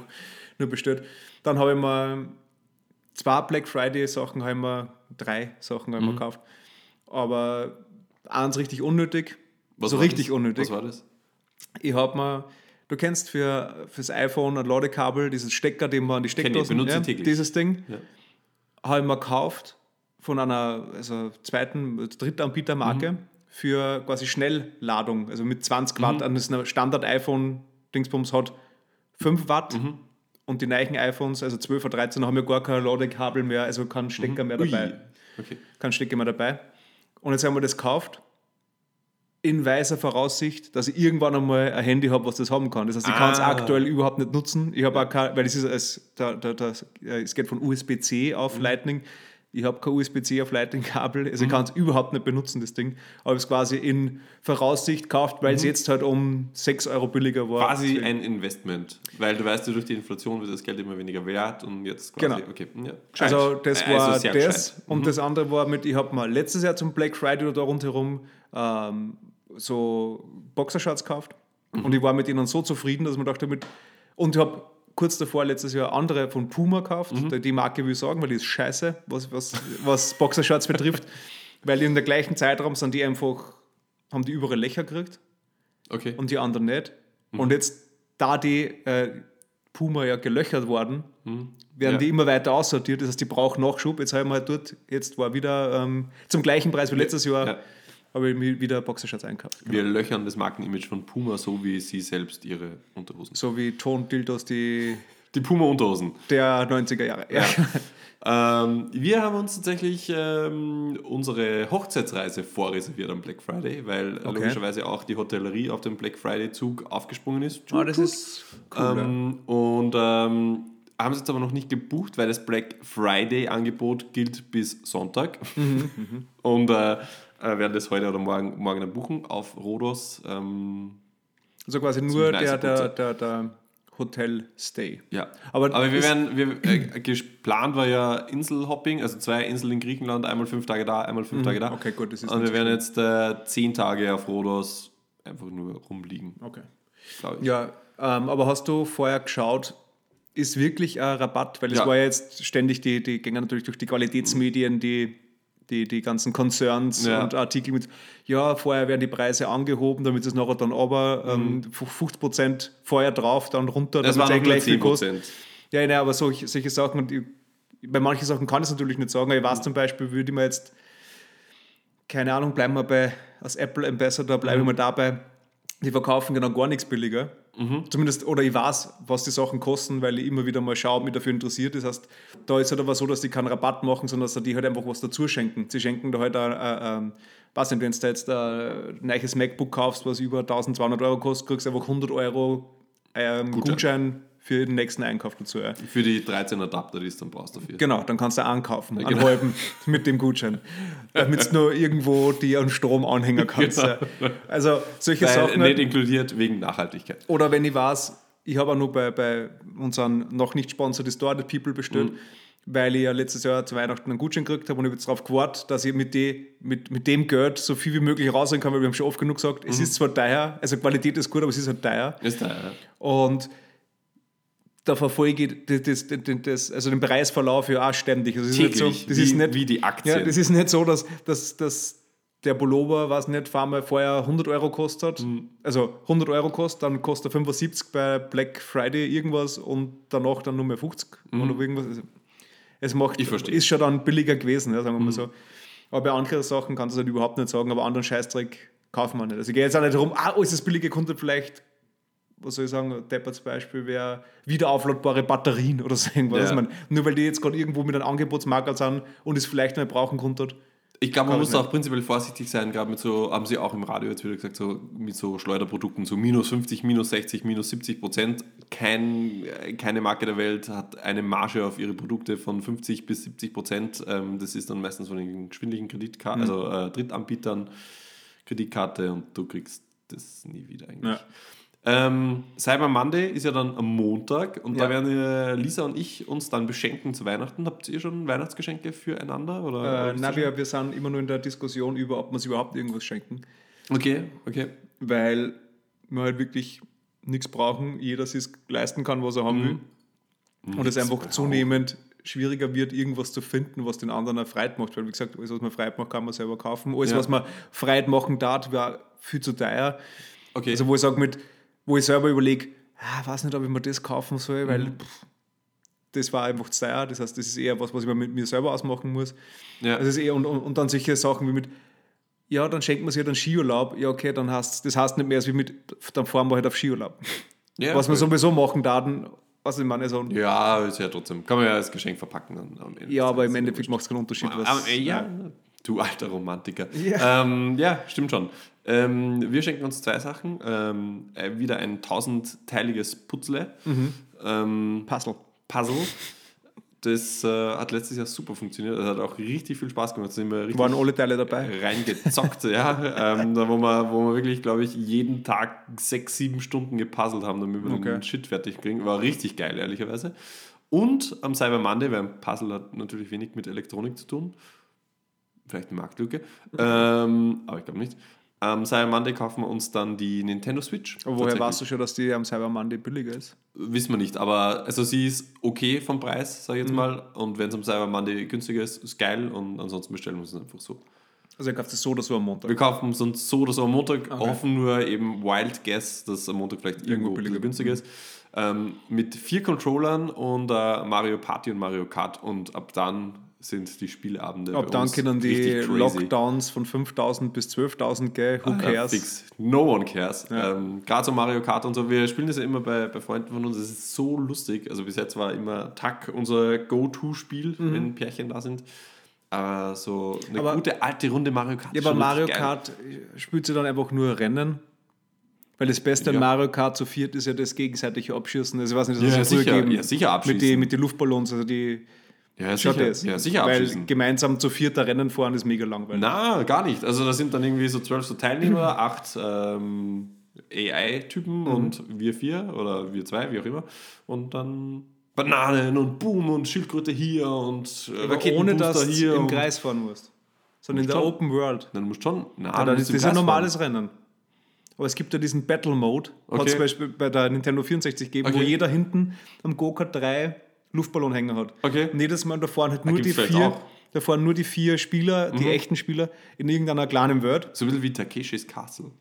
nur bestellt. Dann habe ich mir zwei Black Friday-Sachen, habe ich mir drei Sachen mir gekauft, aber eins richtig unnötig. so war richtig das? unnötig. Was war das? Ich habe mir, du kennst für fürs iPhone ein Ladekabel, dieses Stecker, den man an die Steckdosen, benutze ich täglich. dieses Ding, Ja. habe ich mir gekauft von einer also zweiten, Drittanbietermarke Mhm. für quasi Schnellladung, also mit 20 Watt. Und das ist ein Standard-iPhone-Dingsbums hat 5 Watt. Mhm. Und die neuen iPhones, also 12 oder 13, haben ja gar kein Ladekabel mehr, also keinen Stecker mehr dabei Mhm. Okay. kein Stecker mehr dabei. Und jetzt haben wir das gekauft, in weiser Voraussicht, dass ich irgendwann einmal ein Handy habe, was das haben kann. Das heißt, ich kann es Ah. aktuell überhaupt nicht nutzen. Ich habe auch kein, weil es ist es, da, da, da, es geht von USB-C auf Mhm. Lightning. Ich habe kein USB-C auf Lightning-Kabel, also ich kann es überhaupt nicht benutzen, das Ding. Aber ich habe es quasi in Voraussicht gekauft, weil es jetzt halt um 6 Euro billiger war. Mhm. Quasi ein Investment, weil du weißt, ja, durch die Inflation wird das Geld immer weniger wert und jetzt quasi, Genau. okay. Ja, gescheit. Also das Äh, war sehr das gescheit. und das andere war mit, ich habe mal letztes Jahr zum Black Friday oder da rundherum ähm, so Boxershorts gekauft Mhm. und ich war mit ihnen so zufrieden, dass man dachte mit und ich habe kurz davor letztes Jahr andere von Puma gekauft, Mhm. die Marke will ich sagen, weil die ist scheiße, was, was, was Boxershorts betrifft, weil in der gleichen Zeitraum sind die einfach, haben die überall Löcher gekriegt Okay. und die anderen nicht. Mhm. Und jetzt, da die äh, Puma ja gelöchert worden, werden Mhm. Ja. die immer weiter aussortiert. Das heißt, die brauchen Nachschub. Jetzt habe ich mal dort, jetzt war wieder ähm, zum gleichen Preis wie letztes Jahr, Ja. Habe ich mir wieder Boxershorts einkauft. Wir löchern das Markenimage von Puma so, wie sie selbst ihre Unterhosen. So wie Tondildos die, Die Puma-Unterhosen. der 90er Jahre. Ja. Ähm, wir haben uns tatsächlich ähm, unsere Hochzeitsreise vorreserviert am Black Friday, weil äh, logischerweise auch die Hotellerie auf den Black Friday-Zug aufgesprungen ist. Ah, das ist cool. ähm, und ähm, haben es jetzt aber noch nicht gebucht, weil das Black Friday-Angebot gilt bis Sonntag. Mhm, und äh, äh, werden das heute oder morgen, morgen dann buchen auf Rodos. Ähm, Also quasi nur der, der, der, der Hotel-Stay. Ja, Aber aber, wir werden, wir, äh, geplant war ja Inselhopping, also zwei Inseln in Griechenland, einmal fünf Tage da, einmal fünf Tage da. Mhm. Okay, gut, das ist Und wir werden jetzt äh, zehn Tage auf Rhodos einfach nur rumliegen, Okay. Ja, ähm, aber hast du vorher geschaut, ist wirklich ein Rabatt? Weil es Ja. war ja jetzt ständig, die, die gingen natürlich durch die Qualitätsmedien, die, die, die ganzen Concerns Ja. und Artikel mit, ja, vorher werden die Preise angehoben, damit es nachher dann aber Mhm. ähm, 50% vorher drauf, dann runter, Das waren es gleich viel kostet. 10%. Ja, nein, aber solche, solche Sachen, und ich, bei manchen Sachen kann ich es natürlich nicht sagen, aber ich weiß zum Beispiel, würde ich mir jetzt, keine Ahnung, bleiben wir bei, als Apple Ambassador, bleiben wir dabei, die verkaufen genau gar nichts billiger. Zumindest, oder ich weiß, was die Sachen kosten, weil ich immer wieder mal schaue, mich dafür interessiert. Das heißt, da ist halt aber so, dass die keinen Rabatt machen, sondern dass die halt einfach was dazu schenken. Sie schenken da halt, ein, ein, ein, weiß nicht, wenn du jetzt ein neues MacBook kaufst, was über 1200 Euro kostet, kriegst du einfach 100 Euro ähm, Gutschein. Für den nächsten Einkauf dazu. Ja. Für die 13 Adapter, die es dann brauchst dafür. Genau, dann kannst du ankaufen, einen genau. halben mit dem Gutschein, damit du nur irgendwo die an Strom anhängen kannst. Genau. ja. Also solche Weil Sachen. nicht inkludiert wegen Nachhaltigkeit. Oder wenn ich weiß, ich habe auch nur bei, bei unseren noch nicht Sponsor Distorted People bestellt, weil ich ja letztes Jahr zu Weihnachten einen Gutschein gekriegt habe und ich habe jetzt darauf gewartet, dass ich mit, die, mit, mit dem Geld so viel wie möglich rausholen kann, weil wir haben schon oft genug gesagt, es ist zwar teuer, also Qualität ist gut, aber es ist halt teuer. Ist ja. Und da verfolge ich das, das, das, das, also den Preisverlauf ja auch ständig. Also es ist nicht so, das wie, ist nicht, wie die Aktien. ja, das ist nicht so, dass, dass, dass der Pullover, was nicht, vorher 100 Euro kostet, Mhm. also 100 Euro kostet, dann kostet er 75 bei Black Friday irgendwas und danach dann nur mehr 50 oder irgendwas. Also, es macht, Mhm. Ist schon dann billiger gewesen, ja, sagen wir Mhm. mal so. Aber bei anderen Sachen kannst du es halt überhaupt nicht sagen, aber anderen Scheißdreck kaufen wir nicht. Also ich gehe jetzt auch nicht darum, ah, oh, ist das billige Content vielleicht, was soll ich sagen, ein depperts Beispiel wäre wiederaufladbare Batterien oder so irgendwas. Ja. Also man, nur weil die jetzt gerade irgendwo mit einem Angebotsmarkt sind und es vielleicht nicht brauchen konnte. Ich glaube, man muss ich auch prinzipiell vorsichtig sein, gerade mit so, haben sie auch im Radio jetzt wieder gesagt, so mit so Schleuderprodukten, so minus 50, minus 60, minus 70 Prozent. Kein, keine Marke der Welt hat eine Marge auf ihre Produkte von 50 bis 70 Prozent. Ähm, das ist dann meistens von den geschwindlichen Kreditkarten, also äh, Drittanbietern Kreditkarte und du kriegst das nie wieder eigentlich. Ja. Ähm, Cyber Monday ist ja dann am Montag und da Ja. werden äh, Lisa und ich uns dann beschenken zu Weihnachten. Habt ihr schon Weihnachtsgeschenke füreinander? Oder Äh, na, wir, wir sind immer nur in der Diskussion über, ob wir uns überhaupt irgendwas schenken, Okay, okay. weil wir halt wirklich nichts brauchen, jeder sich leisten kann, was er haben will. Und es einfach brauchen. zunehmend schwieriger wird, irgendwas zu finden, was den anderen Freude macht. Weil, wie gesagt, alles, was man Freude macht, kann man selber kaufen. Alles, Ja. was man Freude machen darf, wäre viel zu teuer. Okay. Also, wo ich sage, mit, wo ich selber überlege, ah, weiß nicht, ob ich mir das kaufen soll, weil Mhm. pff, das war einfach zu teuer. Das heißt, das ist eher was, was ich mir mit mir selber ausmachen muss. ja. Also es ist eher, und, und, und dann solche Sachen wie mit, ja, dann schenkt man sich halt einen Skiurlaub. Ja, okay, dann heißt das heißt nicht mehr als wie mit, dann fahren wir halt auf Skiurlaub. ja, was man voll. sowieso machen darf, was ich meine, so, ja, Ja, ist ja trotzdem. Kann man ja als Geschenk verpacken. Dann am Ende ja aber im Das Endeffekt macht es keinen Unterschied. Was, äh, ja, du alter Romantiker. Ja. Ähm, ja, stimmt schon. Ähm, wir schenken uns zwei Sachen. Ähm, äh, wieder ein tausendteiliges Putzle. Mhm. Ähm, Puzzle. Puzzle. Das äh, hat letztes Jahr super funktioniert. Das hat auch richtig viel Spaß gemacht. Da sind wir Waren alle Teile dabei. reingezockt, ja. Ähm, da, wo, wir, wo wir wirklich, glaube ich, jeden Tag sechs, sieben Stunden gepuzzelt haben, damit wir Okay. den Shit fertig kriegen. War richtig geil, ehrlicherweise. Und am Cyber Monday, weil ein Puzzle hat natürlich wenig mit Elektronik zu tun. Vielleicht eine Marktlücke. Ähm, aber ich glaube nicht. Am Cyber Monday kaufen wir uns dann die Nintendo Switch. Aber woher weißt du schon, dass die am Cyber Monday billiger ist? Wissen wir nicht, aber also sie ist okay vom Preis, sage ich Mhm. jetzt mal. Und wenn es am Cyber Monday günstiger ist, ist geil. Und ansonsten bestellen wir es einfach so. Also, ihr kauft es so oder so am Montag. Wir kaufen es uns so oder so am Montag, Okay. hoffen nur eben Wild Guess, dass am Montag vielleicht irgendwo, Irgendwo billiger. billiger günstiger ist. Ähm, mit vier Controllern und äh, Mario Party und Mario Kart und ab dann sind die Spieleabende. Ab dann können die. Lockdowns von 5000 bis 12.000 gehen. Who Ja, cares? fix. No one cares. Ja. Ähm, Gerade so Mario Kart und so. Wir spielen das ja immer bei, bei Freunden von uns. Es ist so lustig. Also bis jetzt war immer Tack unser Go-To-Spiel, wenn Pärchen da sind. Aber so eine Mhm. Aber- gute alte Runde Mario Kart. Ja, ist aber Mario. Kart spielt sie dann einfach nur Rennen. Weil das Beste an Ja. Mario Kart zu viert ist ja das gegenseitige Abschießen. Also ich weiß nicht, das Ja, hat's ja früher sicher, gegeben. ja, sicher Mit den abschießen. mit die Luftballons, also die Ja, sicher, das. ja, sicher Weil abschließen. gemeinsam zu vierter Rennen fahren ist mega langweilig. Na, gar nicht. Also da sind dann irgendwie so zwölf so Teilnehmer, acht ähm, AI-Typen Mhm. und wir vier oder wir zwei, wie auch immer. Und dann Bananen und Boom und Schildkröte hier und äh, Aber ohne Raketenbooster dass du hier. im Kreis fahren musst. Sondern in der Schon. Open World. Dann musst du schon. Na, musst ist, das ist ein normales Rennen. Aber es gibt ja diesen Battle Mode, hat Okay. zum Beispiel bei der Nintendo 64 gegeben, wo Okay. jeder hinten am Go-Kart drei Luftballonhänger hat. Okay. Und jedes Mal da fahren halt nur die vier, auch. Da fahren nur die vier Spieler, Mhm. die echten Spieler, in irgendeiner kleinen Welt. So ein bisschen wie Takeshis Castle.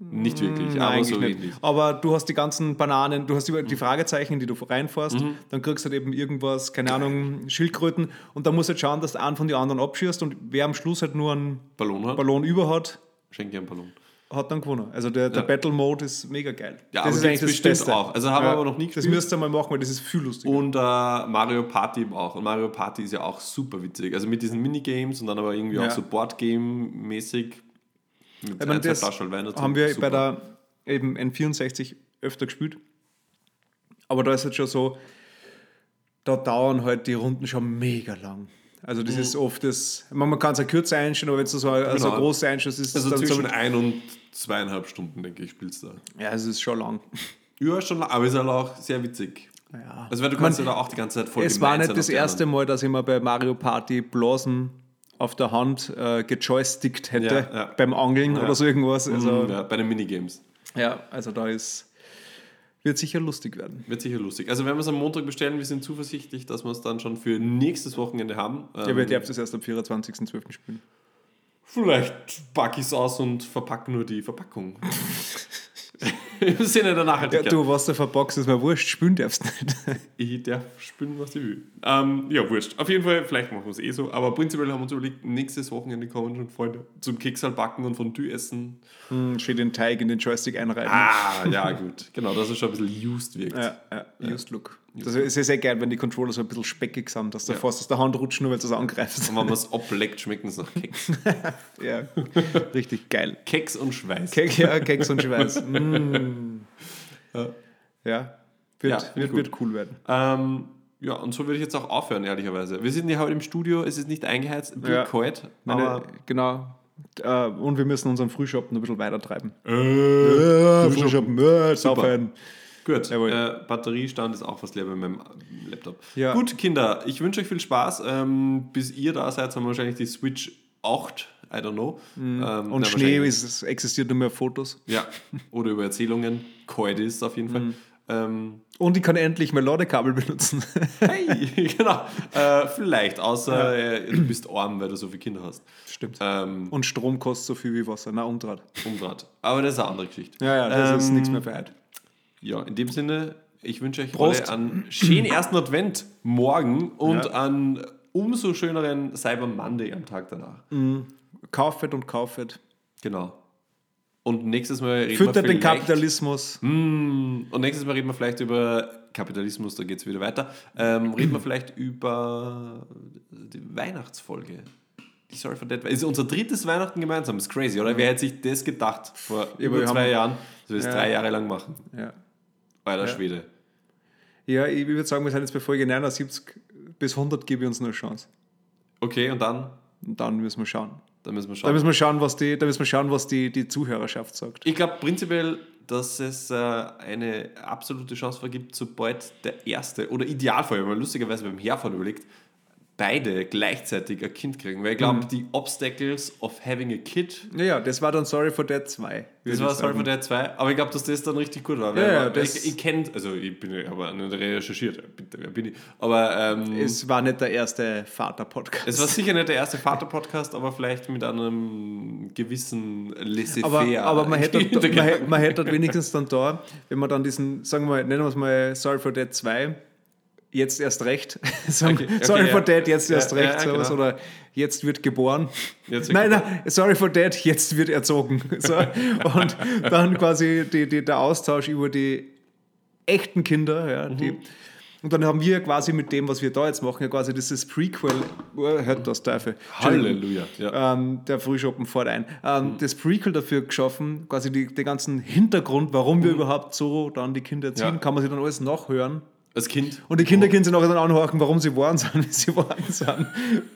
Nicht wirklich, Nein, aber eigentlich so nicht. ähnlich. Aber du hast die ganzen Bananen, du hast die, die Fragezeichen, die du reinfährst, Mhm. dann kriegst du halt eben irgendwas, keine Ahnung, Schildkröten und dann musst du halt schauen, dass du einen von den anderen abschießt und wer am Schluss halt nur einen Ballon hat? Ballon über hat, Schenk dir einen Ballon. Hat dann gewonnen. Also der, der Ja. Battle Mode ist mega geil. Ja, das ist gibt's bestimmt auch. Also haben wir aber noch nie Das gespielt. müsst ihr mal machen, weil das ist viel lustiger. Und äh, Mario Party eben auch. Und Mario Party ist ja auch super witzig. Also mit diesen Minigames und dann aber irgendwie Ja. auch so Boardgame-mäßig. Mit Ich meine, das haben wir Super. bei der eben N64 öfter gespielt. Aber da ist halt schon so, da dauern halt die Runden schon mega lang. Also das ist oft das, man kann es ja kürzer einstellen, aber wenn es so, also Mhm. Genau. groß einstellst, ist es Also dann zwischen so, ein und zweieinhalb Stunden, denke ich, spielst du da. ja, es ist schon lang. Ja, schon, lang, aber ist halt auch sehr witzig. Ja. Also weil du kannst ja da auch die ganze Zeit voll es war nicht das erste. Mal, dass ich mal bei Mario Party Blasen auf der Hand äh, gejoystickt hätte Ja, ja. beim Angeln oder so irgendwas. Also, Mhm, ja, bei den Minigames. ja, also da ist, wird sicher lustig werden. Wird sicher lustig. Also wenn wir es am Montag bestellen, wir sind zuversichtlich, dass wir es dann schon für nächstes Wochenende haben. Ja, Ähm, wir dürfen es erst am 24.12. spielen. Vielleicht packe ich es aus und verpacke nur die Verpackung. Im Sinne der Ja, Nachhaltigkeit. du, was du verpackst, ist mir wurscht, spielen darfst nicht. Ich darf spielen, was ich will. Ähm, ja, wurscht. Auf jeden Fall, vielleicht machen wir es eh so, aber prinzipiell haben wir uns überlegt, nächstes Wochenende kommen schon Freunde zum Keksal backen und Fondue essen. Hm, schön den Teig in den Joystick einreiben. Ah, ja, gut. Genau, dass es schon ein bisschen used wirkt. Ja, ja, Used Look. Das ist ja sehr geil, wenn die Controller so ein bisschen speckig sind, dass du Ja. fast aus der Hand rutscht, nur weil du es angreifst. Und wenn man es ableckt, schmeckt es nach Keks. Ja, richtig geil. Keks und Schweiß. Kek, ja, Keks und Schweiß. Mm. Ja, wird, Ja, wird, wird cool werden. Ähm, ja, und so würde ich jetzt auch aufhören, ehrlicherweise. Wir sind ja heute im Studio, es ist nicht eingeheizt, ein bisschen Ja. kalt, Meine, aber genau. Äh, und wir müssen unseren Frühschoppen ein bisschen weiter treiben. äh, Frühschoppen, äh, saufen. Gut, äh, Batteriestand ist auch fast leer bei meinem Laptop. Ja. Gut, Kinder, ich wünsche euch viel Spaß. Ähm, bis ihr da seid, haben wir wahrscheinlich die Switch 8, I don't know. Ähm, Mhm. Und na, Schnee ist, es existiert nur mehr Fotos. Ja, oder über Erzählungen. Kalt ist auf jeden Fall. Mhm. Ähm, Und ich kann endlich mein Ladekabel benutzen. hey, genau. Äh, vielleicht, außer äh, du bist arm, weil du so viele Kinder hast. Stimmt. Ähm, Und Strom kostet so viel wie Wasser. Na, Umdraht. Umdraht. Aber das ist eine andere Geschichte. Ja, ja, das ist Ähm, nichts mehr für heute. Ja, in dem Sinne, ich wünsche euch Prost. alle einen schönen ersten Advent morgen und Ja. einen umso schöneren Cyber Monday am Tag danach. Kaufet und Kaufet. Genau. Und nächstes Mal reden Füttert wir den Kapitalismus. Mm, und nächstes Mal reden wir vielleicht über Kapitalismus, da geht es wieder weiter. Ähm, reden wir vielleicht über die Weihnachtsfolge. Die Sorry for That. Ist unser drittes Weihnachten gemeinsam. Ist crazy, oder? Wer hätte sich das gedacht vor über zwei haben- Jahren, dass wir das Ja. drei Jahre lang machen? Ja. Alter Ja. Schwede. ja, ich würde sagen, wir sind jetzt bei Folge 79 bis 100 gebe ich uns nur eine Chance. Okay, und dann? Und dann müssen wir schauen. Dann müssen wir Da schauen. müssen wir schauen, was die, da müssen wir schauen, was die, die Zuhörerschaft sagt. Ich glaube prinzipiell, dass es äh, eine absolute Chance vergibt, sobald der erste oder Idealfall, wenn man lustigerweise beim Herfahren überlegt, beide gleichzeitig ein Kind kriegen. Weil ich glaube, Mhm. die Obstacles of having a kid, Ja, ja, das war dann Sorry for That 2. das war Sorry for That 2, aber ich glaube, dass das dann richtig gut war. Ja, ja, ich, ich kenne, also ich bin aber nicht recherchiert, bin ich? Aber ähm, es, Es war nicht der erste Vater-Podcast. war sicher nicht der erste Vater-Podcast, aber vielleicht mit einem gewissen aber, Laissez-faire. aber man hätte, man, man hätte wenigstens dann da, wenn man dann diesen, sagen wir mal, nennen wir es mal Sorry for That 2, jetzt erst recht. sagen, Okay, okay, sorry ja. for That, jetzt Ja, erst ja, recht. ja, genau. Oder jetzt wird geboren. Jetzt nein, nein, sorry for that, jetzt wird erzogen. So, und dann quasi die, die, der Austausch über die echten Kinder. Ja, die, Mhm. und dann haben wir quasi mit dem, was wir da jetzt machen, ja quasi dieses Prequel, oh, hört das Teufel. Halleluja. Ja. Ähm, der Frühschoppen fährt ein. Ähm, Das Prequel dafür geschaffen, quasi den ganzen Hintergrund, warum wir überhaupt so dann die Kinder erziehen, Mhm. Ja. kann man sich dann alles nachhören. Als Kind. Und die Kinder können sich nachher dann anhören, warum sie waren sind, wie sie waren sind.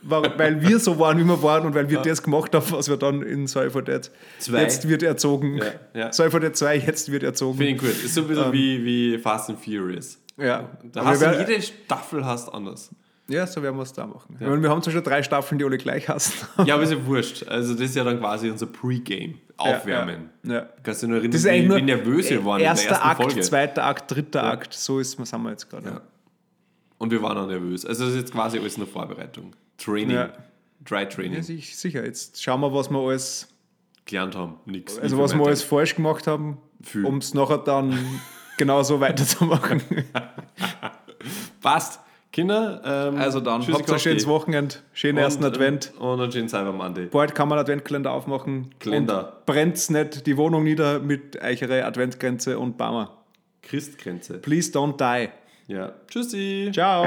Weil wir so waren, wie wir waren und weil wir das gemacht haben, was wir dann in for That Zwei. jetzt wird erzogen. Ja, ja. That 2, jetzt wird erzogen. Finde ich gut. Ist so ein bisschen wie, wie Fast and Furious. Ja. Da hast du jede Staffel hast anders. Ja, so werden wir es da machen. Ich meine, wir haben zwar schon drei Staffeln, die alle gleich hassen. Ja, aber ist ja wurscht. Also das ist ja dann quasi unser Pre-Game. Aufwärmen. Ja, ja. Kannst du nur erinnern, Das ist eigentlich wie, nur wie nervös wir waren in der erster ersten Akt, Folge. zweiter Akt, dritter Akt. So ist, sind wir jetzt gerade. Ja. Und wir waren auch nervös. Also das ist jetzt quasi alles nur Vorbereitung. Training. Ja. Dry Training. Ja, sich- sicher. Jetzt schauen wir, was wir alles, Gelernt haben. Nix. also was wir alles falsch gemacht haben, um es nachher dann genauso weiterzumachen. Passt. Kinder, ähm, Also dann, habt ein schönes Wochenende, schönen ersten Und, Advent. Und einen schönen Cyber Monday. Bald kann man Adventkalender aufmachen. Kalender. Brennt nicht die Wohnung nieder mit eichere Adventgrenze und Bammer. Christgrenze. Please don't die. Ja. Tschüssi. Ciao.